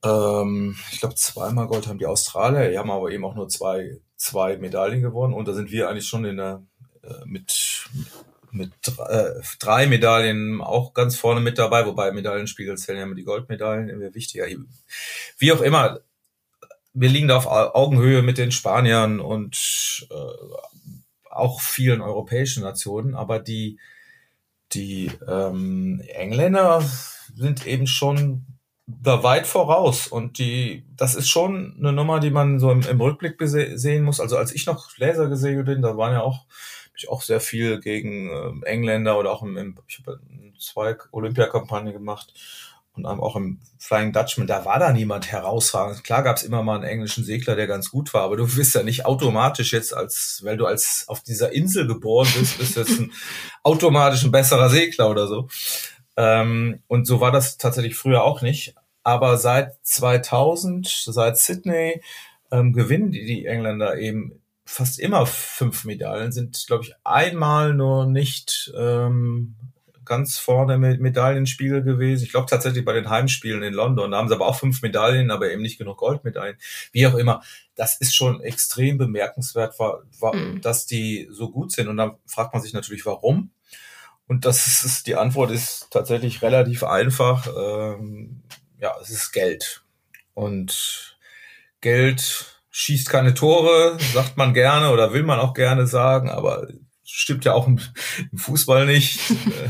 ähm, ich glaube, zweimal Gold haben die Australier, die haben aber eben auch nur zwei, zwei Medaillen gewonnen. Und da sind wir eigentlich schon in der, äh, mit, mit äh, drei Medaillen auch ganz vorne mit dabei, wobei Medaillenspiegel zählen ja immer die Goldmedaillen, immer wichtiger. Wie auch immer, wir liegen da auf Augenhöhe mit den Spaniern und äh, auch vielen europäischen Nationen, aber die, die ähm, Engländer sind eben schon da weit voraus und die, das ist schon eine Nummer, die man so im, im Rückblick sehen muss. Also als ich noch Laser gesegelt bin, da waren ja auch ich auch sehr viel gegen äh, Engländer oder auch im, im ich habe zwei Olympiakampagnen gemacht und auch im Flying Dutchman, da war da niemand herausragend. Klar gab es immer mal einen englischen Segler, der ganz gut war, aber du bist ja nicht automatisch jetzt als, weil du als auf dieser Insel geboren bist, bist jetzt ein [laughs] automatisch ein besserer Segler oder so. Ähm, und so war das tatsächlich früher auch nicht. Aber seit 2000, seit Sydney, ähm, gewinnen die, die Engländer eben fast immer fünf Medaillen, sind, glaube ich, einmal nur nicht ähm, ganz vorne mit Medaillenspiegel gewesen. Ich glaube tatsächlich bei den Heimspielen in London, da haben sie aber auch fünf Medaillen, aber eben nicht genug Goldmedaillen. Wie auch immer, das ist schon extrem bemerkenswert, war, war, mhm. dass die so gut sind. Und dann fragt man sich natürlich, warum. Und das ist, die Antwort ist tatsächlich relativ einfach. Ähm, ja, es ist Geld. Und Geld schießt keine Tore, sagt man gerne oder will man auch gerne sagen, aber stimmt ja auch im, Fußball nicht. Äh,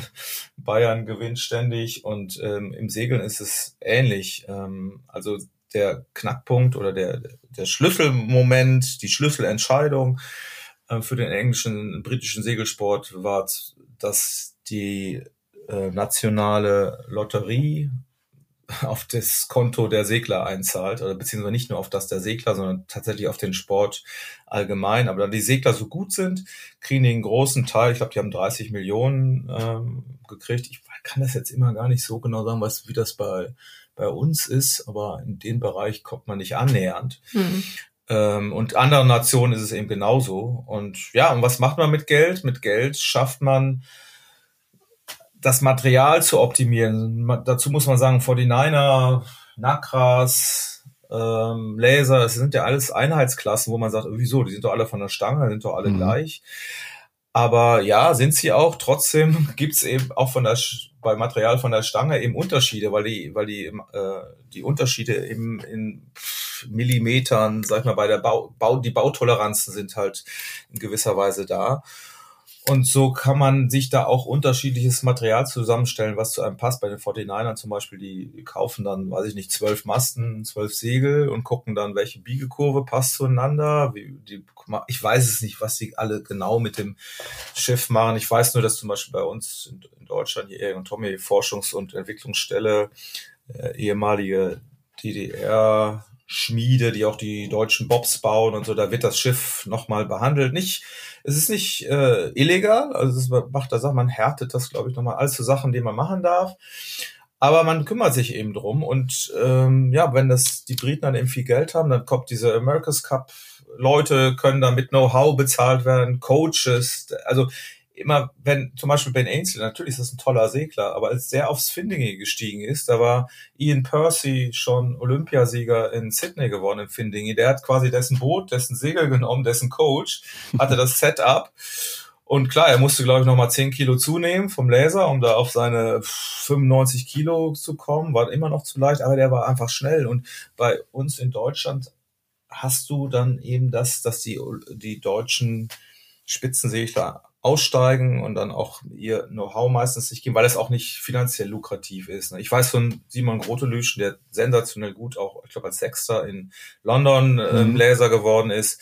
Bayern gewinnt ständig und ähm, im Segeln ist es ähnlich. Ähm, also der Knackpunkt oder der, der Schlüsselmoment, die Schlüsselentscheidung äh, für den englischen, britischen Segelsport war dass die äh, nationale Lotterie auf das Konto der Segler einzahlt, oder beziehungsweise nicht nur auf das der Segler, sondern tatsächlich auf den Sport allgemein. Aber da die Segler so gut sind, kriegen die einen großen Teil, ich glaube, die haben 30 Millionen ähm, gekriegt. Ich kann das jetzt immer gar nicht so genau sagen, was, wie das bei, bei uns ist, aber in den Bereich kommt man nicht annähernd. Mhm. Ähm, und anderen Nationen ist es eben genauso. Und ja, und was macht man mit Geld? Mit Geld schafft man das Material zu optimieren. dazu muss man sagen, 49er, Nakras, ähm, Laser, das sind ja alles Einheitsklassen, wo man sagt, wieso, die sind doch alle von der Stange, sind doch alle mhm. gleich. Aber ja, sind sie auch. Trotzdem [laughs] gibt's eben auch von der bei Material von der Stange eben Unterschiede, weil die, weil die, äh, die Unterschiede eben in Millimetern, sag ich mal, bei der Bau, Bau, die Bautoleranzen sind halt in gewisser Weise da. Und so kann man sich da auch unterschiedliches Material zusammenstellen, was zu einem passt. Bei den 49ern zum Beispiel, die kaufen dann, weiß ich nicht, zwölf Masten, zwölf Segel und gucken dann, welche Biegekurve passt zueinander. Die, ich weiß es nicht, was sie alle genau mit dem Schiff machen. Ich weiß nur, dass zum Beispiel bei uns in, Deutschland hier und Tommy Forschungs- und Entwicklungsstelle, äh, ehemalige DDR, Schmiede, die auch die deutschen Bobs bauen und so, da wird das Schiff nochmal behandelt. Nicht, es ist nicht äh, illegal, also es macht da Sachen, man härtet das, glaube ich, nochmal alles zu Sachen, die man machen darf. Aber man kümmert sich eben drum und ähm, ja, wenn das die Briten dann eben viel Geld haben, dann kommt diese America's Cup, Leute können dann mit Know-how bezahlt werden, Coaches, also immer, wenn zum Beispiel Ben Ainsley, natürlich ist das ein toller Segler, aber als der aufs Findingy gestiegen ist, da war Ian Percy schon Olympiasieger in Sydney geworden im Findingy. Der hat quasi dessen Boot, dessen Segel genommen, dessen Coach, hatte das Setup. Und klar, er musste, glaube ich, nochmal 10 Kilo zunehmen vom Laser, um da auf seine 95 Kilo zu kommen. War immer noch zu leicht, aber der war einfach schnell. Und bei uns in Deutschland hast du dann eben das, dass die, die deutschen Spitzensegler aussteigen und dann auch ihr Know-how meistens nicht geben, weil es auch nicht finanziell lukrativ ist. Ne? Ich weiß von Simon Grotelüschen, der sensationell gut auch, ich glaube als Sechster in London ähm, mhm. Laser geworden ist.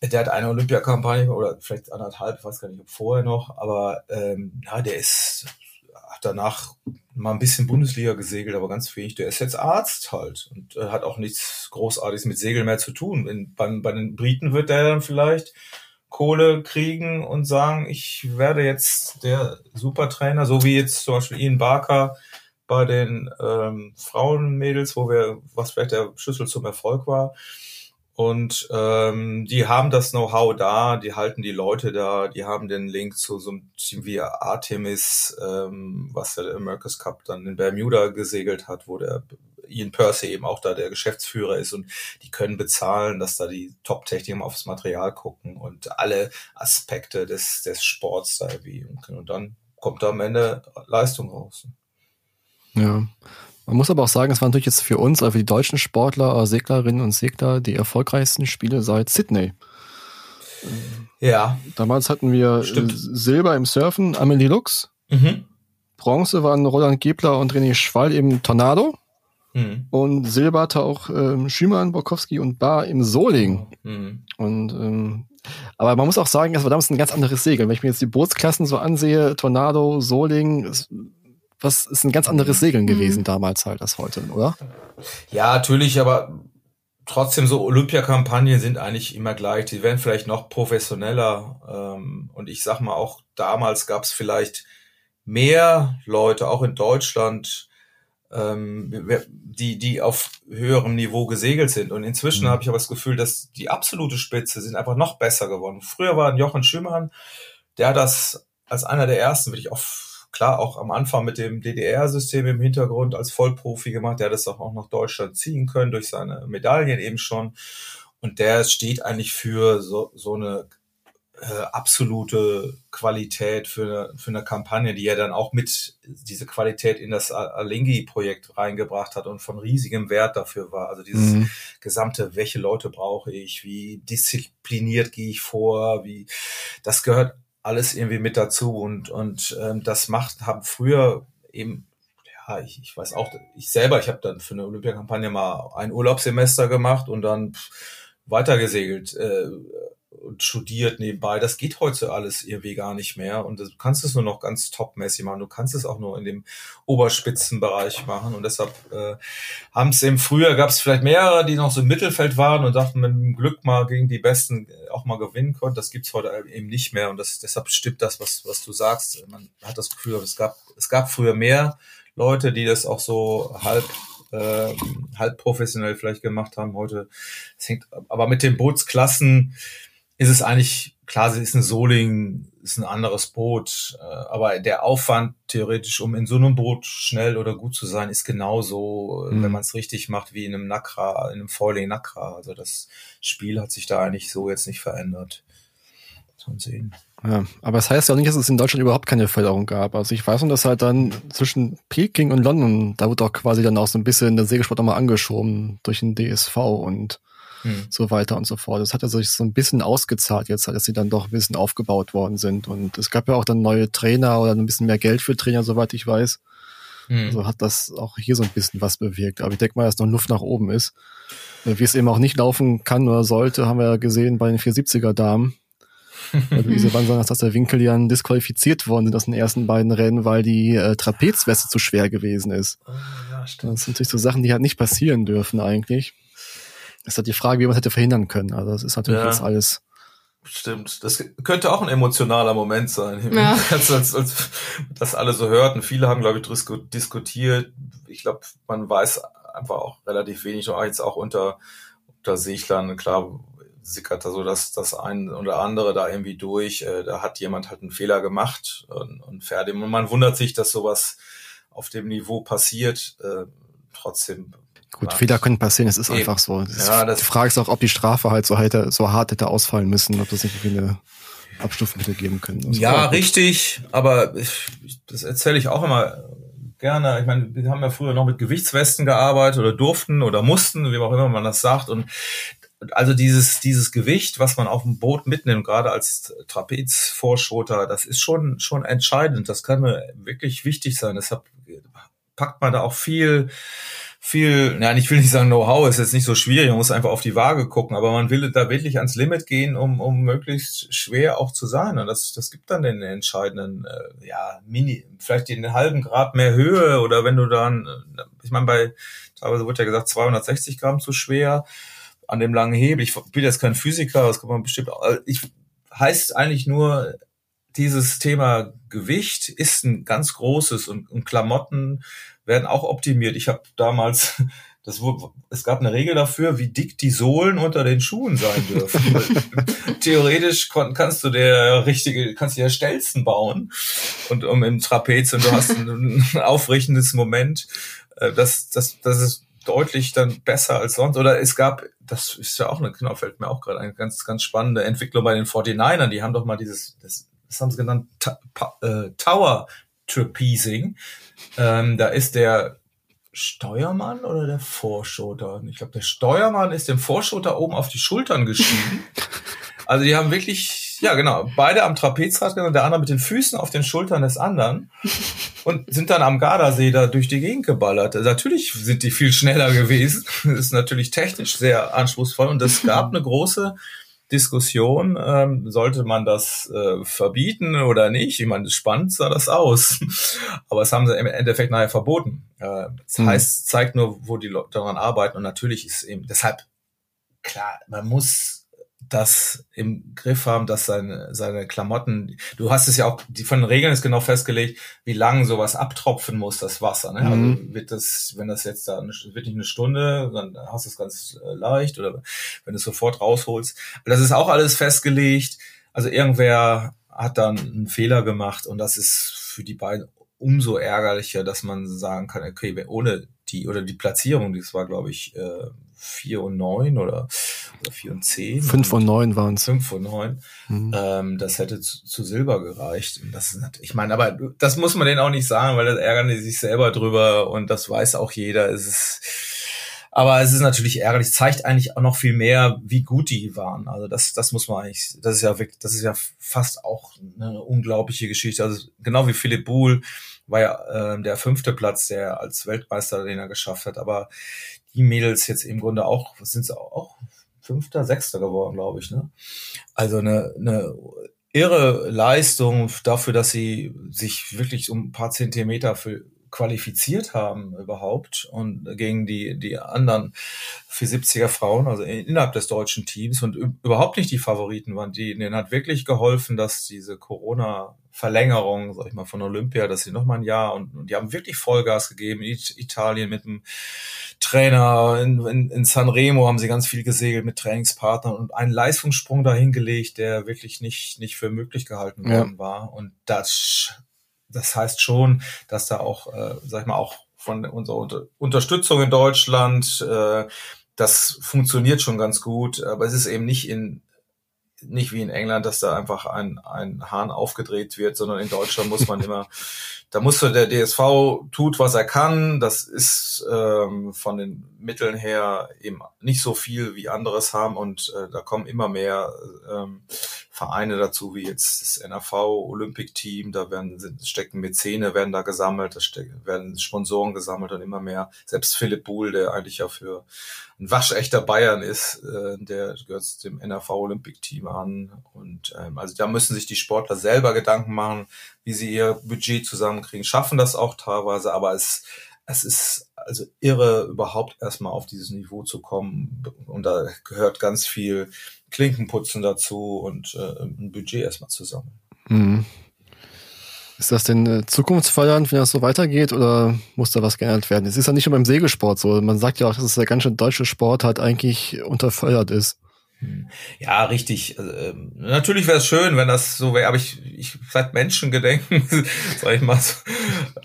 Der hat eine Olympiakampagne oder vielleicht anderthalb, ich weiß gar nicht, ob vorher noch, aber ähm, ja, der ist hat danach mal ein bisschen Bundesliga gesegelt, aber ganz wenig. Der ist jetzt Arzt halt und äh, hat auch nichts Großartiges mit Segeln mehr zu tun. In, bei, bei den Briten wird der dann vielleicht Kohle kriegen und sagen, ich werde jetzt der Supertrainer, so wie jetzt zum Beispiel Ian Barker bei den ähm, Frauenmädels, wo wir, was vielleicht der Schlüssel zum Erfolg war. Und ähm, die haben das Know-how da, die halten die Leute da, die haben den Link zu so einem Team wie Artemis, ähm, was der America's Cup dann in Bermuda gesegelt hat, wo der Ian Percy eben auch da der Geschäftsführer ist und die können bezahlen, dass da die Top-Techniker aufs Material gucken und alle Aspekte des, des Sports da irgendwie und dann kommt da am Ende Leistung raus. Ja. Man muss aber auch sagen, es waren natürlich jetzt für uns, also für die deutschen Sportler, äh, Seglerinnen und Segler, die erfolgreichsten Spiele seit Sydney. Ja. Damals hatten wir äh, Stimmt. Silber im Surfen, Amelie Lux. Mhm. Bronze waren Roland Gebler und René Schwall im Tornado. Mhm. Und Silber hatte auch ähm, Schümann, Borkowski und Bar im Soling. Mhm. Und ähm, aber man muss auch sagen, das war damals ein ganz anderes Segel. Wenn ich mir jetzt die Bootsklassen so ansehe, Tornado, Soling, was ist ein ganz anderes Segeln gewesen damals halt als heute, oder? Ja, natürlich, aber trotzdem so Olympiakampagnen sind eigentlich immer gleich. Die werden vielleicht noch professioneller. Ähm, und ich sag mal, auch damals gab es vielleicht mehr Leute, auch in Deutschland, ähm, die, die auf höherem Niveau gesegelt sind. Und inzwischen Mhm. habe ich aber das Gefühl, dass die absolute Spitze sind einfach noch besser geworden. Früher war ein Jochen Schümann, der das als einer der ersten, würde ich auch klar auch am Anfang mit dem DDR-System im Hintergrund als Vollprofi gemacht. Der hat das auch auch nach Deutschland ziehen können durch seine Medaillen eben schon. Und der steht eigentlich für so, so eine äh, absolute Qualität für eine, für eine Kampagne, die er dann auch mit diese Qualität in das Alingi-Projekt reingebracht hat und von riesigem Wert dafür war. Also dieses Mhm. gesamte, welche Leute brauche ich, wie diszipliniert gehe ich vor, wie das gehört alles irgendwie mit dazu und und ähm, das macht haben früher eben ja ich, ich weiß auch ich selber ich habe dann für eine Olympiakampagne mal ein Urlaubssemester gemacht und dann pff, weitergesegelt äh, und studiert nebenbei. Das geht heute alles irgendwie gar nicht mehr und du kannst es nur noch ganz topmäßig machen. Du kannst es auch nur in dem Oberspitzenbereich machen und deshalb äh, haben es eben früher gab es vielleicht mehrere, die noch so im Mittelfeld waren und dachten mit Glück mal gegen die Besten äh, auch mal gewinnen konnten. Das gibt's heute eben nicht mehr und das deshalb stimmt das, was was du sagst. Man hat das Gefühl, es gab es gab früher mehr Leute, die das auch so halb äh, halb professionell vielleicht gemacht haben. Heute es hängt aber mit den Bootsklassen ist es eigentlich klar, sie ist ein Soling, ist ein anderes Boot, äh, aber der Aufwand theoretisch, um in so einem Boot schnell oder gut zu sein, ist genauso, äh, Mhm. wenn man es richtig macht, wie in einem Nakra, in einem Foiling Nakra. Also das Spiel hat sich da eigentlich so jetzt nicht verändert. Man sehen. Ja, aber es heißt ja auch nicht, dass es in Deutschland überhaupt keine Förderung gab. Also ich weiß nur, dass halt dann zwischen Peking und London, da wurde auch quasi dann auch so ein bisschen der Segelsport nochmal angeschoben durch den DSV und Hm. so weiter und so fort. Das hat ja sich so ein bisschen ausgezahlt jetzt, dass sie dann doch ein bisschen aufgebaut worden sind. Und es gab ja auch dann neue Trainer oder ein bisschen mehr Geld für Trainer, soweit ich weiß. Hm. Also hat das auch hier so ein bisschen was bewirkt. Aber ich denke mal, dass noch Luft nach oben ist. Äh, Wie es eben auch nicht laufen kann oder sollte, haben wir ja gesehen bei den 470er-Damen. Bei Luise Wansan, dass der Winkelian disqualifiziert worden sind aus den ersten beiden Rennen, weil die äh, Trapezweste zu schwer gewesen ist. Oh, ja, Das sind natürlich so Sachen, die halt nicht passieren dürfen eigentlich. Ist halt die Frage, wie man es hätte verhindern können. Also das ist natürlich Ja. jetzt alles. Stimmt. Das könnte auch ein emotionaler Moment sein. Ja. [laughs] Als, als, als das alle so hörten. Viele haben, glaube ich, disku- diskutiert. Ich glaube, man weiß einfach auch relativ wenig, auch jetzt auch unter, unter Sechlern, klar, sickert da so das, das ein oder andere da irgendwie durch. Äh, da hat jemand halt einen Fehler gemacht und, und fertig. Und man wundert sich, dass sowas auf dem Niveau passiert. Äh, trotzdem. Gut, Ja. Fehler können passieren, es ist Eben. einfach so. Das Ja, das- die Frage ist auch, ob die Strafe halt so, hätte, so hart hätte ausfallen müssen, ob das nicht irgendwie eine Abstufung hätte geben können. Also, Ja, richtig, aber ich, das erzähle ich auch immer gerne. Ich meine, wir haben ja früher noch mit Gewichtswesten gearbeitet oder durften oder mussten, wie auch immer man das sagt. Und also dieses, dieses Gewicht, was man auf dem Boot mitnimmt, gerade als Trapezvorschoter, das ist schon, schon entscheidend. Das kann mir wirklich wichtig sein. Deshalb packt man da auch viel viel, ja, ich will nicht sagen Know-how, ist jetzt nicht so schwierig, man muss einfach auf die Waage gucken, aber man will da wirklich ans Limit gehen, um, um möglichst schwer auch zu sein. Und das, das gibt dann den entscheidenden, äh, ja, Mini, vielleicht den halben Grad mehr Höhe oder wenn du dann, äh, ich meine, bei, teilweise wird ja gesagt, 260 Gramm zu schwer an dem langen Hebel. Ich bin jetzt kein Physiker, das kann man bestimmt, auch, ich, heißt eigentlich nur, dieses Thema Gewicht ist ein ganz großes und, und Klamotten werden auch optimiert. Ich habe damals, [laughs] das wurde, es gab eine Regel dafür, wie dick die Sohlen unter den Schuhen sein dürfen. [laughs] Theoretisch kannst du der richtige, kannst du ja Stelzen bauen und um im Trapez und du hast ein, ein aufrichtendes Moment. Äh, das, das, das ist deutlich dann besser als sonst. Oder es gab, das ist ja auch eine, genau, fällt mir auch gerade eine ganz, ganz spannende Entwicklung bei den 49ern. Die haben doch mal dieses, das, das haben sie genannt, äh, Tower Trapezing. Ähm, da ist der Steuermann oder der Vorschoter? Ich glaube, der Steuermann ist dem Vorschoter oben auf die Schultern gestiegen. [laughs] also die haben wirklich, ja genau, beide am Trapezrad und der andere mit den Füßen auf den Schultern des anderen [laughs] und sind dann am Gardasee da durch die Gegend geballert. Natürlich sind die viel schneller gewesen. Das ist natürlich technisch sehr anspruchsvoll und es gab eine große Diskussion, ähm, sollte man das äh, verbieten oder nicht? Ich meine, spannend sah das aus. [laughs] Aber das haben sie im Endeffekt nachher verboten. Äh, das mhm. heißt, zeigt nur, wo die Leute daran arbeiten. Und natürlich ist eben deshalb klar, man muss das im Griff haben, dass seine, seine Klamotten, du hast es ja auch, die von den Regeln ist genau festgelegt, wie lang sowas abtropfen muss, das Wasser. Ne? Also mhm. Also wird das, wenn das jetzt da wird nicht eine Stunde, dann hast du es ganz äh, leicht oder wenn du es sofort rausholst. Das ist auch alles festgelegt. Also irgendwer hat dann einen Fehler gemacht und das ist für die beiden umso ärgerlicher, dass man sagen kann, okay, ohne die oder die Platzierung, das war glaube ich äh, 4 und 9 oder, oder 4 und 10. 5 und 9 waren es. 5 und 9. Mhm. Ähm, das hätte zu, zu Silber gereicht. Und das ist ich meine, aber das muss man denen auch nicht sagen, weil das ärgern die sich selber drüber und das weiß auch jeder. Es ist, aber es ist natürlich ärgerlich, zeigt eigentlich auch noch viel mehr, wie gut die waren. Also das, das muss man eigentlich, das ist ja wirklich, das ist ja fast auch eine unglaubliche Geschichte. Also genau wie Philipp Buhl war ja äh, der fünfte Platz, der als Weltmeister den er geschafft hat. Aber die Mädels jetzt im Grunde auch, was sind sie auch? Fünfter, Sechster geworden, glaube ich. Ne? Also eine, eine irre Leistung dafür, dass sie sich wirklich um ein paar Zentimeter für qualifiziert haben überhaupt und gegen die, die anderen 470er Frauen, also innerhalb des deutschen Teams und überhaupt nicht die Favoriten waren. Die, denen hat wirklich geholfen, dass diese Corona-Verlängerung, sag ich mal, von Olympia, dass sie noch mal ein Jahr und, und die haben wirklich Vollgas gegeben. In Italien mit dem Trainer, in, in, in Sanremo haben sie ganz viel gesegelt mit Trainingspartnern und einen Leistungssprung dahingelegt, der wirklich nicht, nicht für möglich gehalten worden ja. war. Und das das heißt schon, dass da auch, äh, sag ich mal, auch von unserer Unter Unterstützung in Deutschland, äh, das funktioniert schon ganz gut, aber es ist eben nicht in nicht wie in England, dass da einfach ein, ein Hahn aufgedreht wird, sondern in Deutschland muss man [laughs] immer, da muss der DSV tut, was er kann. Das ist ähm, von den Mitteln her eben nicht so viel wie anderes haben und äh, da kommen immer mehr ähm, Vereine dazu, wie jetzt das NRV Olympic Team, da werden sind, stecken Mäzene, werden da gesammelt, da stecken, werden Sponsoren gesammelt und immer mehr. Selbst Philipp Buhl, der eigentlich ja für ein waschechter Bayern ist, äh, der gehört dem NRV Olympic Team an. Und ähm, also da müssen sich die Sportler selber Gedanken machen, wie sie ihr Budget zusammenkriegen, schaffen das auch teilweise, aber es es ist also irre, überhaupt erstmal auf dieses Niveau zu kommen. Und da gehört ganz viel Klinkenputzen dazu und äh, ein Budget erstmal zusammen. Mhm. Ist das denn äh, zukunftsfördernd, wenn das so weitergeht, oder muss da was geändert werden? Es ist ja nicht nur beim Segelsport so. Man sagt ja auch, dass der ganze deutsche Sport halt eigentlich unterfördert ist. Hm. Ja, richtig. Also, ähm, natürlich wäre es schön, wenn das so wäre, aber ich, ich seit Menschengedenken, [laughs] sag ich mal, so,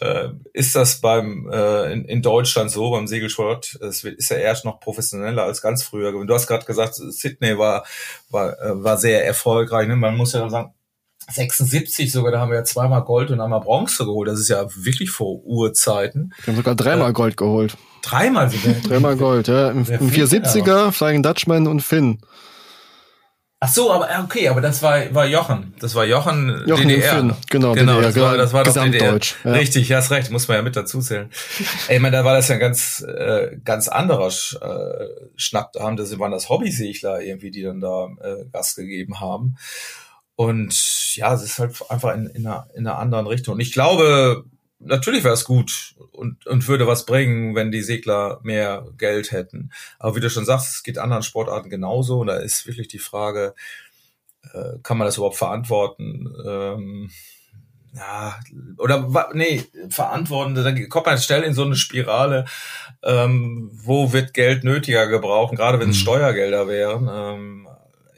äh, ist das beim äh, in, in Deutschland so, beim Segelsport, es ist ja erst noch professioneller als ganz früher. Du hast gerade gesagt, Sydney war, war, äh, war sehr erfolgreich. Ne? Man muss ja sagen, 76 sogar, da haben wir ja zweimal Gold und einmal Bronze geholt. Das ist ja wirklich vor Urzeiten. Wir haben sogar dreimal äh, Gold geholt. Dreimal sogar? dreimal Gold, ja. Im, im 470er, Flying Dutchman und Finn. Ach so, aber äh, okay, aber das war war Jochen, das war Jochen, Jochen DDR. Finn, genau, genau, DDR, das war das war doch DDR. Ja. Richtig, ja, hast recht, muss man ja mit dazu zählen. [laughs] Ey, ich meine, da war das ja ein ganz äh, ganz anderer Sch, äh, Schnapp, da haben das waren das Hobbysegler irgendwie, die dann da äh, Gas gegeben haben. Und ja, es ist halt einfach in, in, einer, in einer anderen Richtung. Und ich glaube, natürlich wäre es gut und, und würde was bringen, wenn die Segler mehr Geld hätten. Aber wie du schon sagst, es geht anderen Sportarten genauso. Und da ist wirklich die Frage, äh, kann man das überhaupt verantworten? Ähm, ja, oder nee, verantworten, dann kommt man schnell in so eine Spirale, ähm, wo wird Geld nötiger gebrauchen, gerade wenn es mhm. Steuergelder wären. Ähm,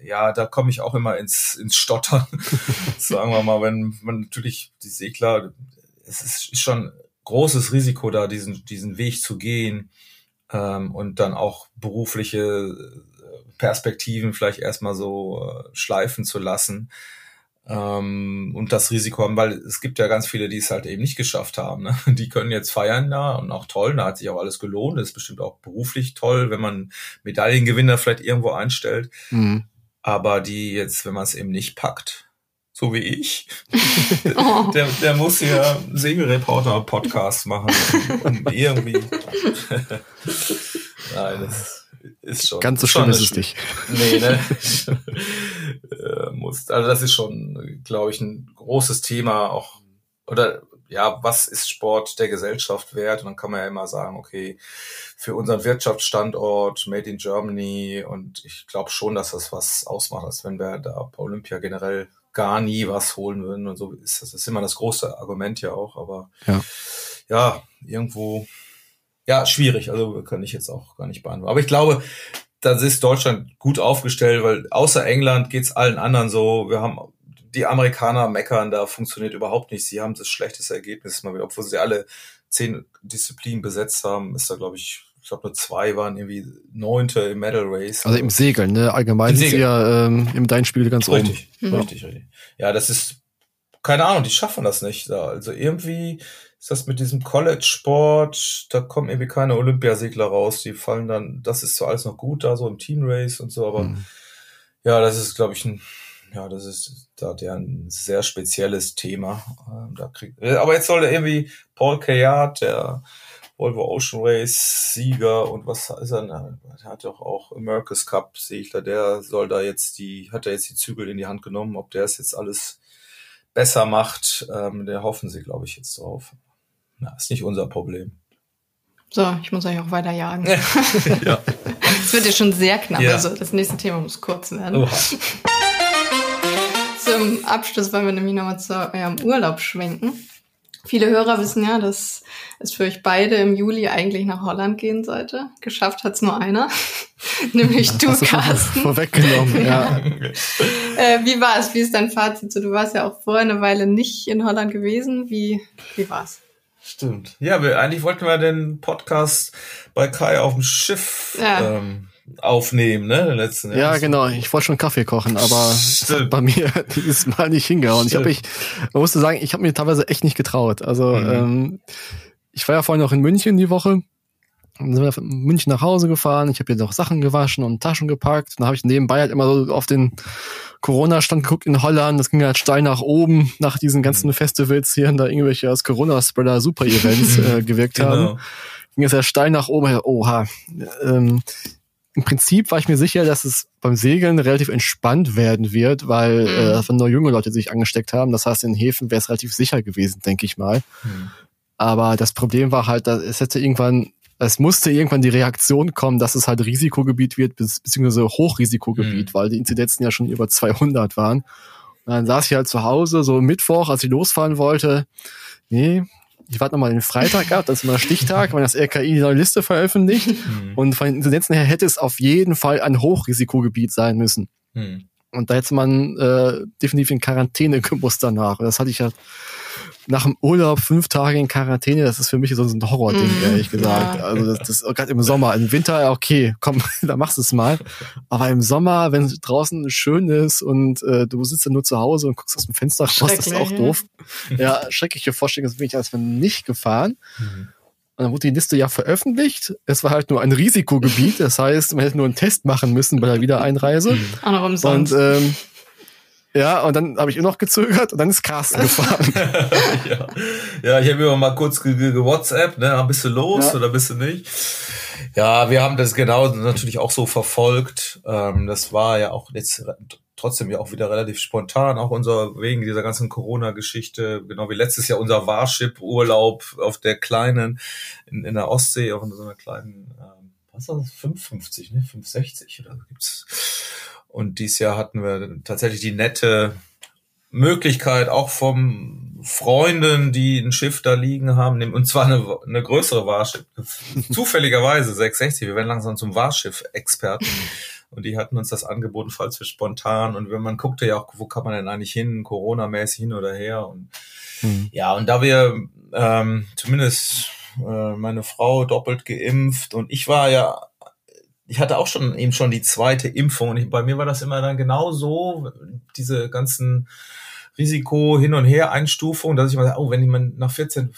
ja, da komme ich auch immer ins, ins Stottern. [laughs] Sagen wir mal, wenn man natürlich die Segler, es ist schon großes Risiko da, diesen, diesen Weg zu gehen ähm, und dann auch berufliche äh, Perspektiven vielleicht erstmal so äh, schleifen zu lassen ähm, und das Risiko haben, weil es gibt ja ganz viele, die es halt eben nicht geschafft haben. Ne? Die können jetzt feiern da und auch toll, da hat sich auch alles gelohnt, das ist bestimmt auch beruflich toll, wenn man Medaillengewinner vielleicht irgendwo einstellt. Mhm. Aber die jetzt, wenn man es eben nicht packt, so wie ich, [laughs] oh. der, der muss hier Segelreporter-Podcast machen. Und irgendwie. [laughs] Nein, das ist schon. Ganz so schlimm ist es nicht. Nee, ne? [laughs] muss, also das ist schon, glaube ich, ein großes Thema auch. Oder ja, was ist Sport der Gesellschaft wert? Und dann kann man ja immer sagen, okay, für unseren Wirtschaftsstandort, Made in Germany, und ich glaube schon, dass das was ausmacht, als wenn wir da bei Olympia generell gar nie was holen würden. Und so ist das, das ist immer das große Argument ja auch, aber ja, ja irgendwo, ja, schwierig. Also kann ich jetzt auch gar nicht beantworten. Aber ich glaube, da ist Deutschland gut aufgestellt, weil außer England geht's allen anderen so. Wir haben die Amerikaner meckern, da funktioniert überhaupt nichts. Sie haben das schlechteste Ergebnis mal wieder, obwohl sie alle zehn Disziplinen besetzt haben, ist da, glaube ich, ich glaube nur zwei waren irgendwie neunte im Medal Race. Also im Segeln, ne? Allgemein ist ja ähm, im dein Spiel ganz richtig, oben. Richtig, ja. richtig. Ja, das ist, keine Ahnung, die schaffen das nicht da. Also irgendwie ist das mit diesem College-Sport, da kommen irgendwie keine Olympiasegler raus, die fallen dann, das ist so alles noch gut da, so im Team Race und so, aber mhm. ja, das ist, glaube ich, ein ja, das ist da der ein sehr spezielles Thema. Ähm, da kriegt, äh, aber jetzt soll er irgendwie Paul Kayat, der Volvo Ocean Race Sieger und was ist er? Der hat doch auch America's Cup Segler, der soll da jetzt die, hat er jetzt die Zügel in die Hand genommen, ob der es jetzt alles besser macht, ähm, der hoffen sie, glaube ich, jetzt drauf. Na, ist nicht unser Problem. So, ich muss euch auch weiter jagen. ja. [laughs] Es wird ja schon sehr knapp, ja. also das nächste Thema muss kurz werden. Oha zum Abschluss wollen wir nämlich nochmal zu eurem Urlaub schwenken. Viele Hörer wissen ja, dass es für euch beide im Juli eigentlich nach Holland gehen sollte. Geschafft hat es nur einer, [laughs] nämlich du, Hast Carsten. Du [laughs] vorweggenommen, ja. [laughs] äh, wie war es? Wie ist dein Fazit? Du warst ja auch vorher eine Weile nicht in Holland gewesen. Wie, wie es? Stimmt. Ja, wir, eigentlich wollten wir den Podcast bei Kai auf dem Schiff ja. ähm, aufnehmen, ne? Den letzten ja, genau. Ich wollte schon Kaffee kochen, aber [laughs] bei mir [laughs] dieses Mal nicht hingehauen. Ich habe ich, man musste sagen, ich habe mir teilweise echt nicht getraut. Also mhm. ähm, ich war ja vorhin noch in München die Woche. Dann sind wir von München nach Hause gefahren. Ich habe hier noch Sachen gewaschen und Taschen gepackt. Dann habe ich nebenbei halt immer so auf den Corona-Stand geguckt in Holland. Das ging halt steil nach oben nach diesen ganzen mhm. Festivals hier, da irgendwelche als Corona-Spreader-Super-Events [laughs] äh, gewirkt genau. haben. Ging es ja steil nach oben. Oha. Ähm, im Prinzip war ich mir sicher, dass es beim Segeln relativ entspannt werden wird, weil mhm. äh, nur junge Leute sich angesteckt haben. Das heißt, in Häfen wäre es relativ sicher gewesen, denke ich mal. Mhm. Aber das Problem war halt, dass es hätte irgendwann, es musste irgendwann die Reaktion kommen, dass es halt Risikogebiet wird, beziehungsweise Hochrisikogebiet, mhm. weil die Inzidenzen ja schon über 200 waren. Und dann saß ich halt zu Hause, so Mittwoch, als ich losfahren wollte. Nee, ich warte nochmal den Freitag ab, das ist immer Stichtag, wenn das RKI die neue Liste veröffentlicht. Mhm. Und von den Inzidenzen her hätte es auf jeden Fall ein Hochrisikogebiet sein müssen. Mhm. Und da hätte man äh, definitiv in Quarantäne [laughs] gemusst danach. Und das hatte ich ja nach dem Urlaub fünf Tage in Quarantäne, das ist für mich so ein Horrording, mm, ehrlich gesagt. Ja. Also das, das gerade im Sommer. Im Winter, okay, komm, [laughs] da machst du es mal. Aber im Sommer, wenn es draußen schön ist und äh, du sitzt ja nur zu Hause und guckst aus dem Fenster raus, das ist auch doof. Ja, schreckliche Vorstellung, das bin ich als wenn nicht gefahren. Mhm. Und dann wurde die Liste ja veröffentlicht. Es war halt nur ein Risikogebiet. Das heißt, man hätte nur einen Test machen müssen bei der Wiedereinreise. Auch noch umsonst. Und ähm, ja, und dann habe ich immer noch gezögert und dann ist Carsten [laughs] gefahren. ja. ja, ich habe immer mal kurz ge, ge, ge WhatsApp, ne, bist du los ja. oder bist du nicht? Ja, wir haben das genau natürlich auch so verfolgt. Ähm, das war ja auch jetzt trotzdem ja auch wieder relativ spontan, auch unser wegen dieser ganzen Corona-Geschichte, genau wie letztes Jahr unser Warship-Urlaub auf der kleinen, in, in der Ostsee, auch in so einer kleinen, ähm, was war das, 550, ne, 560 oder gibt's. Und dieses Jahr hatten wir tatsächlich die nette Möglichkeit auch vom Freunden, die ein Schiff da liegen haben, und zwar eine, eine größere Warschiff, [laughs] zufälligerweise 660, wir werden langsam zum Warschiff-Experten. Und die hatten uns das angeboten, falls wir spontan. Und wenn man guckte ja auch, wo kann man denn eigentlich hin, Corona-mäßig hin oder her. Und mhm. ja, und da wir ähm, zumindest äh, meine Frau doppelt geimpft und ich war ja ich hatte auch schon eben schon die zweite Impfung und ich, bei mir war das immer dann genau so, diese ganzen Risiko hin und her Einstufungen, dass ich mal oh, wenn mal nach 14,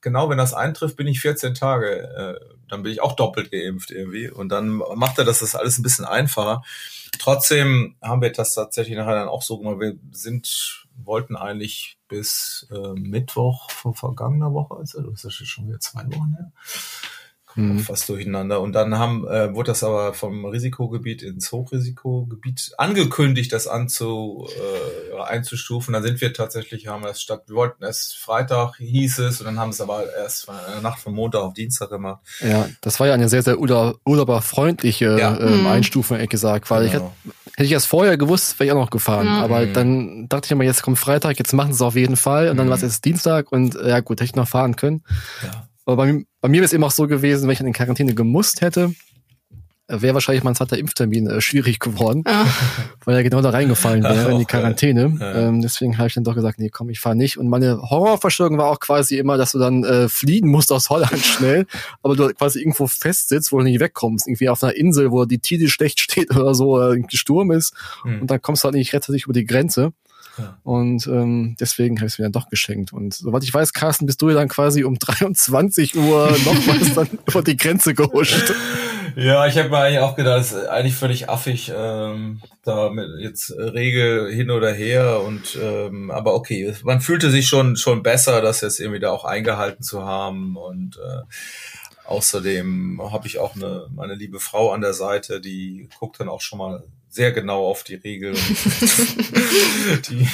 genau wenn das eintrifft, bin ich 14 Tage, äh, dann bin ich auch doppelt geimpft irgendwie und dann macht er das das alles ein bisschen einfacher. Trotzdem haben wir das tatsächlich nachher dann auch so gemacht, wir sind, wollten eigentlich bis äh, Mittwoch von vergangener Woche, also das ist schon wieder zwei Wochen her, mhm. fast durcheinander. Und dann haben, äh, wurde das aber vom Risikogebiet ins Hochrisikogebiet angekündigt, das anzu, äh, einzustufen. Dann sind wir tatsächlich, haben wir es statt, wir wollten erst Freitag hieß es und dann haben es aber erst von der Nacht von Montag auf Dienstag gemacht. Ja, das war ja eine sehr, sehr urlauberfreundliche ja. ähm, mhm. Einstufung, ehrlich gesagt, weil genau. ich hätte, hätte ich erst vorher gewusst, wäre ich auch noch gefahren. Mhm. Aber dann dachte ich immer, jetzt kommt Freitag, jetzt machen sie es auf jeden Fall. Und dann mhm. war es jetzt Dienstag und ja gut, hätte ich noch fahren können. Ja. Aber bei, bei mir wäre es eben auch so gewesen, wenn ich in Quarantäne gemusst hätte, wäre wahrscheinlich mein zweiter Impftermin äh, schwierig geworden, ja. weil er genau da reingefallen wäre in die Quarantäne. Ja. Ähm, deswegen habe ich dann doch gesagt, nee, komm, ich fahre nicht. Und meine Horrorvorstellung war auch quasi immer, dass du dann äh, fliehen musst aus Holland schnell, aber du quasi irgendwo festsitzt, wo du nicht wegkommst. Irgendwie auf einer Insel, wo die Tide schlecht steht [laughs] oder so, oder irgendwie Sturm ist. Mhm. Und dann kommst du halt nicht rechtzeitig über die Grenze. Und ähm, deswegen habe ich es mir dann doch geschenkt. Und soweit ich weiß, Carsten, bist du dann quasi um [laughs] 23 Uhr nochmals dann [laughs] über die Grenze gehuscht. Ja, ich habe mir eigentlich auch gedacht, das ist eigentlich völlig affig, ähm, da mit jetzt Regel hin oder her und ähm, aber okay, man fühlte sich schon schon besser, das jetzt irgendwie da auch eingehalten zu haben und äh, außerdem habe ich auch eine meine liebe Frau an der Seite, die guckt dann auch schon mal sehr genau auf die Regeln. [laughs] die,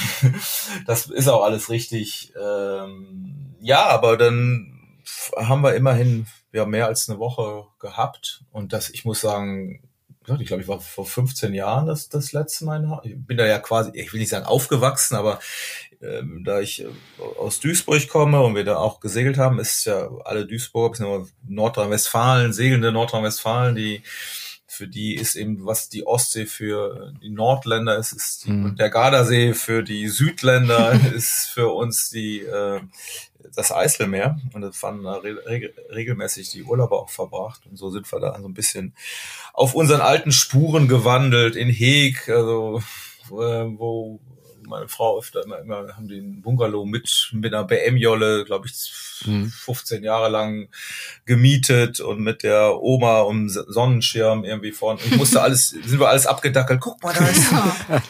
das ist auch alles richtig. Ähm, ja, aber dann haben wir immerhin ja, mehr als eine Woche gehabt. Und das, ich muss sagen, ich glaube, ich war vor 15 Jahren das, das letzte Mal. Ich bin da ja quasi, ich will nicht sagen aufgewachsen, aber ähm, da ich äh, aus Duisburg komme und wir da auch gesegelt haben, ist ja alle Duisburg, Nordrhein-Westfalen, segelnde Nordrhein-Westfalen, die für die ist eben, was die Ostsee für die Nordländer ist, ist die, mhm. der Gardasee für die Südländer [laughs] ist für uns die äh, das Eiselmeer und das fanden da re regelmäßig die Urlauber auch verbracht und so sind wir da so ein bisschen auf unseren alten Spuren gewandelt in Heeg, also äh, wo meine Frau öfter immer, immer haben den Bungalow mit, mit einer BM-Jolle, glaube ich, mhm. 15 Jahre lang gemietet und mit der Oma um Sonnenschirm irgendwie vorne. Ich musste [laughs] alles, sind wir alles abgedackelt. Guck mal, da ist,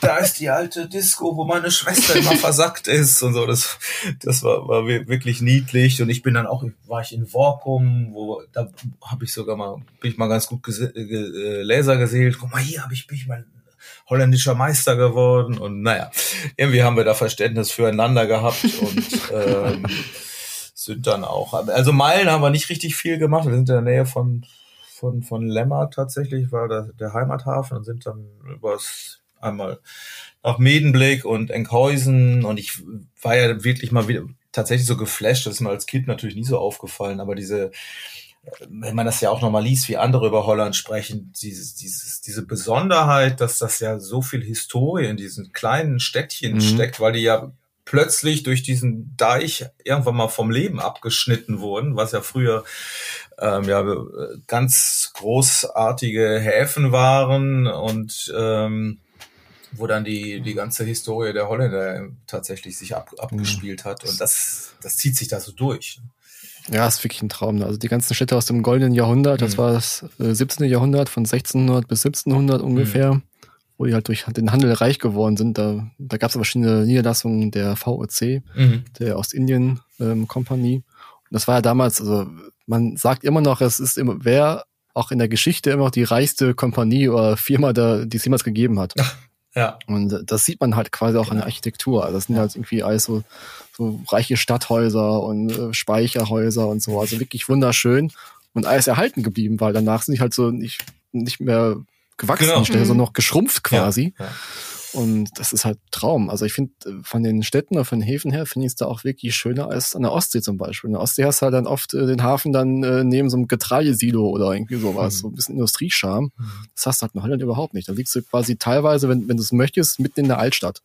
da ist die alte Disco, wo meine Schwester immer versackt ist und so. Das, das war, war wirklich niedlich. Und ich bin dann auch, war ich in Workum, wo, da habe ich sogar mal, bin ich mal ganz gut gese äh, Laser gesehen. Guck mal, hier habe ich, bin ich mal holländischer Meister geworden und naja, irgendwie haben wir da Verständnis füreinander gehabt und [laughs] ähm, sind dann auch, also Meilen haben wir nicht richtig viel gemacht, wir sind in der Nähe von von, von Lemmer tatsächlich, war der, der Heimathafen und sind dann übers einmal nach Medenblick und Enkhäusen und ich war ja wirklich mal wieder tatsächlich so geflasht, das ist mir als Kind natürlich nie so aufgefallen, aber diese wenn man das ja auch nochmal liest, wie andere über Holland sprechen, dieses, dieses, diese Besonderheit, dass das ja so viel Historie in diesen kleinen Städtchen mhm. steckt, weil die ja plötzlich durch diesen Deich irgendwann mal vom Leben abgeschnitten wurden, was ja früher ähm, ja ganz großartige Häfen waren und ähm, wo dann die die ganze Historie der Holländer tatsächlich sich ab, abgespielt hat und das das zieht sich da so durch. Ja, ist wirklich ein Traum. Also die ganzen Städte aus dem goldenen Jahrhundert, das mhm. war das äh, 17. Jahrhundert, von 1600 bis 1700 ungefähr, mhm. wo die halt durch den Handel reich geworden sind. Da, da gab es verschiedene Niederlassungen der VOC, mhm. der Ostindien ähm. Und das war ja damals, also man sagt immer noch, es ist immer, wer auch in der Geschichte immer noch die reichste Kompanie oder Firma, da, die es jemals gegeben hat. Ja. Und das sieht man halt quasi auch genau. in der Architektur. Also das sind halt irgendwie alles so, so reiche Stadthäuser und äh, Speicherhäuser und so. Also wirklich wunderschön und alles erhalten geblieben, weil danach sind die halt so nicht, nicht mehr gewachsen, genau. Sondern noch geschrumpft quasi. Ja. Ja. Und das ist halt Traum. Also ich finde, von den Städten oder von den Häfen her finde ich es da auch wirklich schöner als an der Ostsee zum Beispiel. In der Ostsee hast du halt dann oft äh, den Hafen dann äh, neben so einem Getreidesilo oder irgendwie sowas, mhm. so ein bisschen Industriescham. Mhm. Das hast du halt in Holland überhaupt nicht. Da liegst du quasi teilweise, wenn, wenn du es möchtest, mitten in der Altstadt.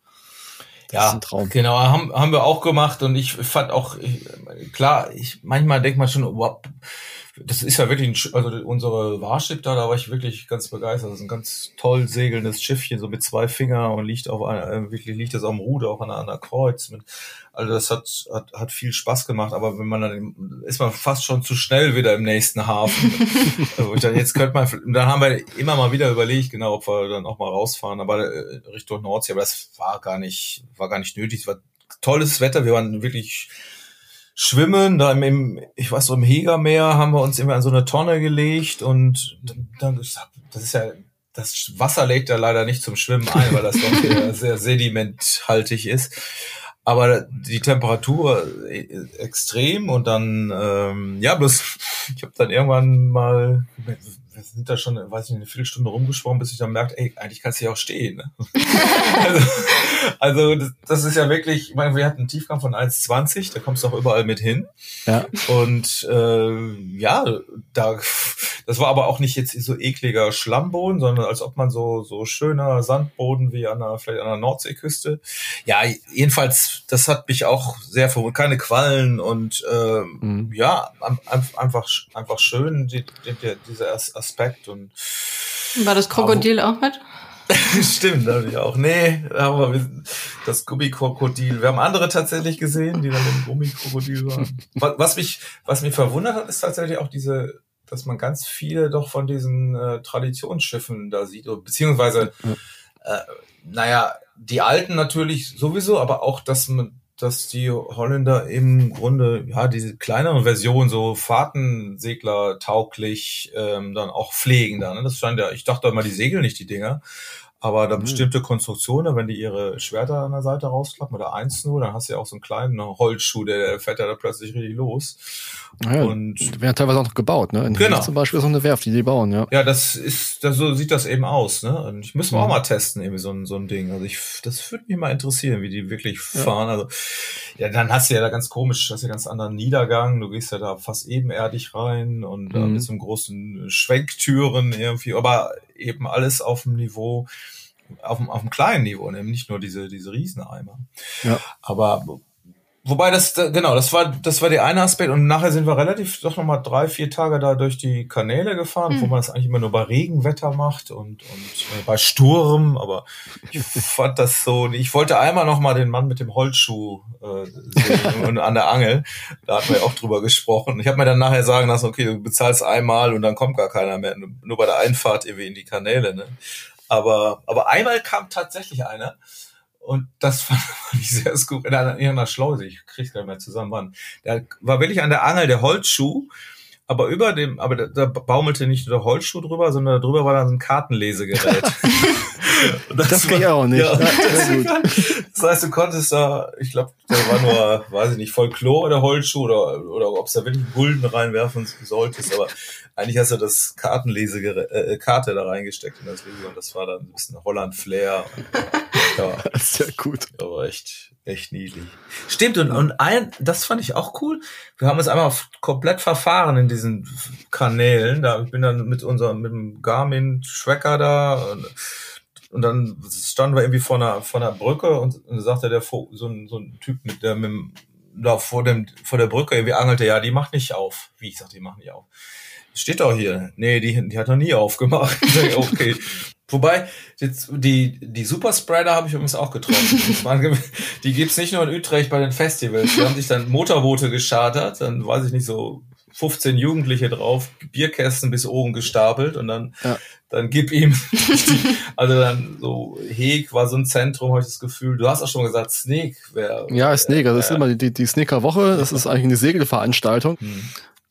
Das ja, genau, haben, haben wir auch gemacht und ich fand auch, klar, ich manchmal denkt man schon, wow, das ist ja wirklich, ein, also unsere Warship da, da war ich wirklich ganz begeistert. Das ist ein ganz toll segelndes Schiffchen, so mit zwei Finger und liegt auf einer, äh, wirklich liegt das am Ruder, auch an einer, Kreuz. Mit, also das hat, hat, hat viel Spaß gemacht, aber wenn man dann, ist man fast schon zu schnell wieder im nächsten Hafen. [laughs] also ich dachte, jetzt könnte man, dann haben wir immer mal wieder überlegt, genau, ob wir dann auch mal rausfahren, aber äh, Richtung Nordsee, aber das war gar nicht, war gar nicht nötig. Es war tolles Wetter, wir waren wirklich schwimmen, da im, ich weiß so im Hegermeer haben wir uns immer an so eine Tonne gelegt und dann, das ist ja, das Wasser lädt ja leider nicht zum Schwimmen ein, weil das doch [laughs] sehr sedimenthaltig ist. Aber die Temperatur äh, extrem und dann, ähm, ja, bloß, ich habe dann irgendwann mal, wir sind da schon, weiß nicht, eine Viertelstunde rumgesprungen, bis ich dann merkte, ey, eigentlich kannst du ja auch stehen. Ne? [laughs] also, also das, das, ist ja wirklich, ich meine, wir hatten einen Tiefgang von 1,20, da kommst du auch überall mit hin. Ja. Und äh, ja, da, das war aber auch nicht jetzt so ekliger Schlammboden, sondern als ob man so so schöner Sandboden wie an der vielleicht an der Nordseeküste. Ja, jedenfalls, das hat mich auch sehr verwundert. Keine Quallen und äh, mhm. ja, einfach einfach schön die, die, dieser Aspekt und war das Krokodil auch, mit? [laughs] Stimmt, habe ich auch. Nee, aber wir, das Gummikrokodil. Wir haben andere tatsächlich gesehen, die dann im Gummikrokodil waren. [laughs] Was mich, was mich verwundert hat, ist tatsächlich auch diese, dass man ganz viele doch von diesen äh, Traditionsschiffen da sieht, beziehungsweise, äh, naja, die alten natürlich sowieso, aber auch, dass man dass die Holländer im Grunde ja diese kleineren Versionen so Fahrtensegler tauglich ähm, dann auch pflegen dann. Ne? Das stand ja, ich dachte immer, die segeln nicht die Dinger, aber da mhm. bestimmte Konstruktionen, wenn die ihre Schwerter an der Seite rausklappen oder eins nur, dann hast du ja auch so einen kleinen Holzschuh, der fährt ja da plötzlich richtig los. Ja, und werden teilweise auch noch gebaut, ne? In genau. zum Beispiel so eine Werft, die die bauen, ja. Ja, das ist, das, so sieht das eben aus, ne? Und ich müssen wir auch mal testen, irgendwie so ein, so ein Ding. Also ich, das würde mich mal interessieren, wie die wirklich ja. fahren. Also, ja, dann hast du ja da ganz komisch, hast du ja ganz anderen Niedergang. Du gehst ja da fast ebenerdig rein und mhm. mit so einem großen Schwenktüren irgendwie, aber eben alles auf dem Niveau, auf dem, auf dem kleinen Niveau, eben nicht nur diese, diese Rieseneimer. Ja. Aber Wobei das, genau, das war, das war der eine Aspekt und nachher sind wir relativ doch nochmal drei, vier Tage da durch die Kanäle gefahren, hm. wo man das eigentlich immer nur bei Regenwetter macht und, und äh, bei Sturm, aber ich [laughs] fand das so, ich wollte einmal nochmal den Mann mit dem Holzschuh äh, sehen und an der Angel, da hatten wir auch drüber gesprochen. Ich habe mir dann nachher sagen lassen, okay, du bezahlst einmal und dann kommt gar keiner mehr, nur bei der Einfahrt irgendwie in die Kanäle, ne? Aber, aber einmal kam tatsächlich einer, und das [laughs] fand ich sehr skurril. In einer, in einer Schleuse, ich krieg's gar nicht mehr zusammen, wann. Der war wirklich an der Angel der Holzschuh, aber über dem, aber da, da baumelte nicht nur der Holzschuh drüber, sondern drüber war dann ein Kartenlesegerät. [laughs] das das ging auch nicht. Ja, das, das, heißt, du konntest da, ich glaube, da war nur, weiß ich nicht, Folklore der Holzschuh oder, oder ob es da wirklich Gulden reinwerfen solltest, aber eigentlich hast du das Kartenlesegerät, äh, äh, Karte da reingesteckt in das Video und das war dann ein bisschen Holland-Flair. Ja, [laughs] sehr gut. Aber echt, echt niedlich. Stimmt, und, und ein, das fand ich auch cool. Wir haben uns einmal komplett verfahren in diesen Kanälen. Da ich bin dann mit unserem, mit dem Garmin Tracker da und, und dann standen wir irgendwie vor einer, vor einer Brücke und, und sagte der, so ein, so ein Typ mit der, mit dem, da vor dem, vor der Brücke irgendwie angelte, ja, die macht nicht auf. Wie ich sagte, die macht nicht auf. Steht doch hier. Nee, die, die hat noch nie aufgemacht. [laughs] okay. Wobei, jetzt, die, die Superspreader habe ich übrigens auch getroffen. [laughs] die gibt's nicht nur in Utrecht bei den Festivals. Die haben sich dann Motorboote geschartert, dann weiß ich nicht, so 15 Jugendliche drauf, Bierkästen bis oben gestapelt und dann, ja. dann gib ihm, also dann so, Heg war so ein Zentrum, habe ich das Gefühl. Du hast auch schon gesagt, Snake wäre. Ja, Snake, also das ist immer die, die Sneaker-Woche, das ist eigentlich eine Segelveranstaltung. Hm.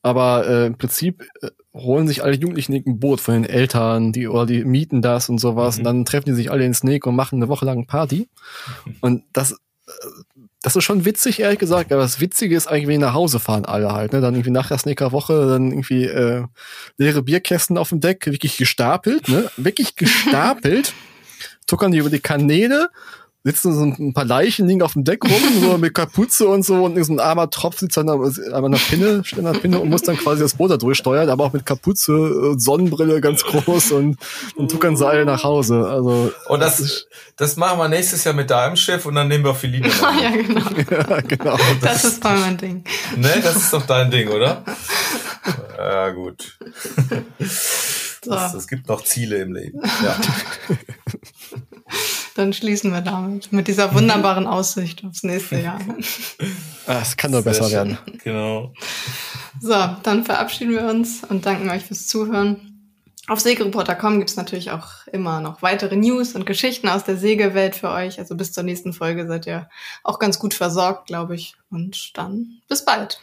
Aber äh, im Prinzip äh, holen sich alle Jugendlichen ein Boot von den Eltern, die oder die mieten das und sowas. Mhm. Und dann treffen die sich alle in Snake und machen eine Woche lang Party. [laughs] Und das, äh, das ist schon witzig, ehrlich gesagt. Aber das Witzige ist eigentlich, wenn nach Hause fahren, alle halt. Ne? Dann irgendwie nach der Sneaker-Woche, dann irgendwie äh, leere Bierkästen auf dem Deck, wirklich gestapelt, ne? Wirklich gestapelt. [laughs] tuckern die über die Kanäle sitzen so ein paar Leichen liegen auf dem Deck rum, so mit Kapuze und so und so ein armer Tropf sitzt dann an einer Pinne, steht an der Pinne und muss dann quasi das Boot da durchsteuern, aber auch mit Kapuze, Sonnenbrille ganz groß und dann tuckern sie alle nach Hause. Also und das, das, das machen wir nächstes Jahr mit deinem Schiff und dann nehmen wir Feline. [laughs] ja, genau. [laughs] ja, genau. Das, das ist voll mein Ding. Ne, das ist doch dein Ding, oder? [laughs] ja, gut. So. Es gibt noch Ziele im Leben. Ja. Dann schließen wir damit. Mit dieser wunderbaren Aussicht aufs nächste Jahr. [laughs] Ah, es kann nur Sehr besser schön. werden. Genau. So, dann verabschieden wir uns und danken euch fürs Zuhören. Auf segereporter.com gibt's natürlich auch immer noch weitere News und Geschichten aus der Segelwelt für euch. Also bis zur nächsten Folge seid ihr auch ganz gut versorgt, glaube ich. Und dann bis bald.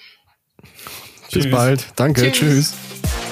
Bis bald. Danke. Tschüss. Tschüss.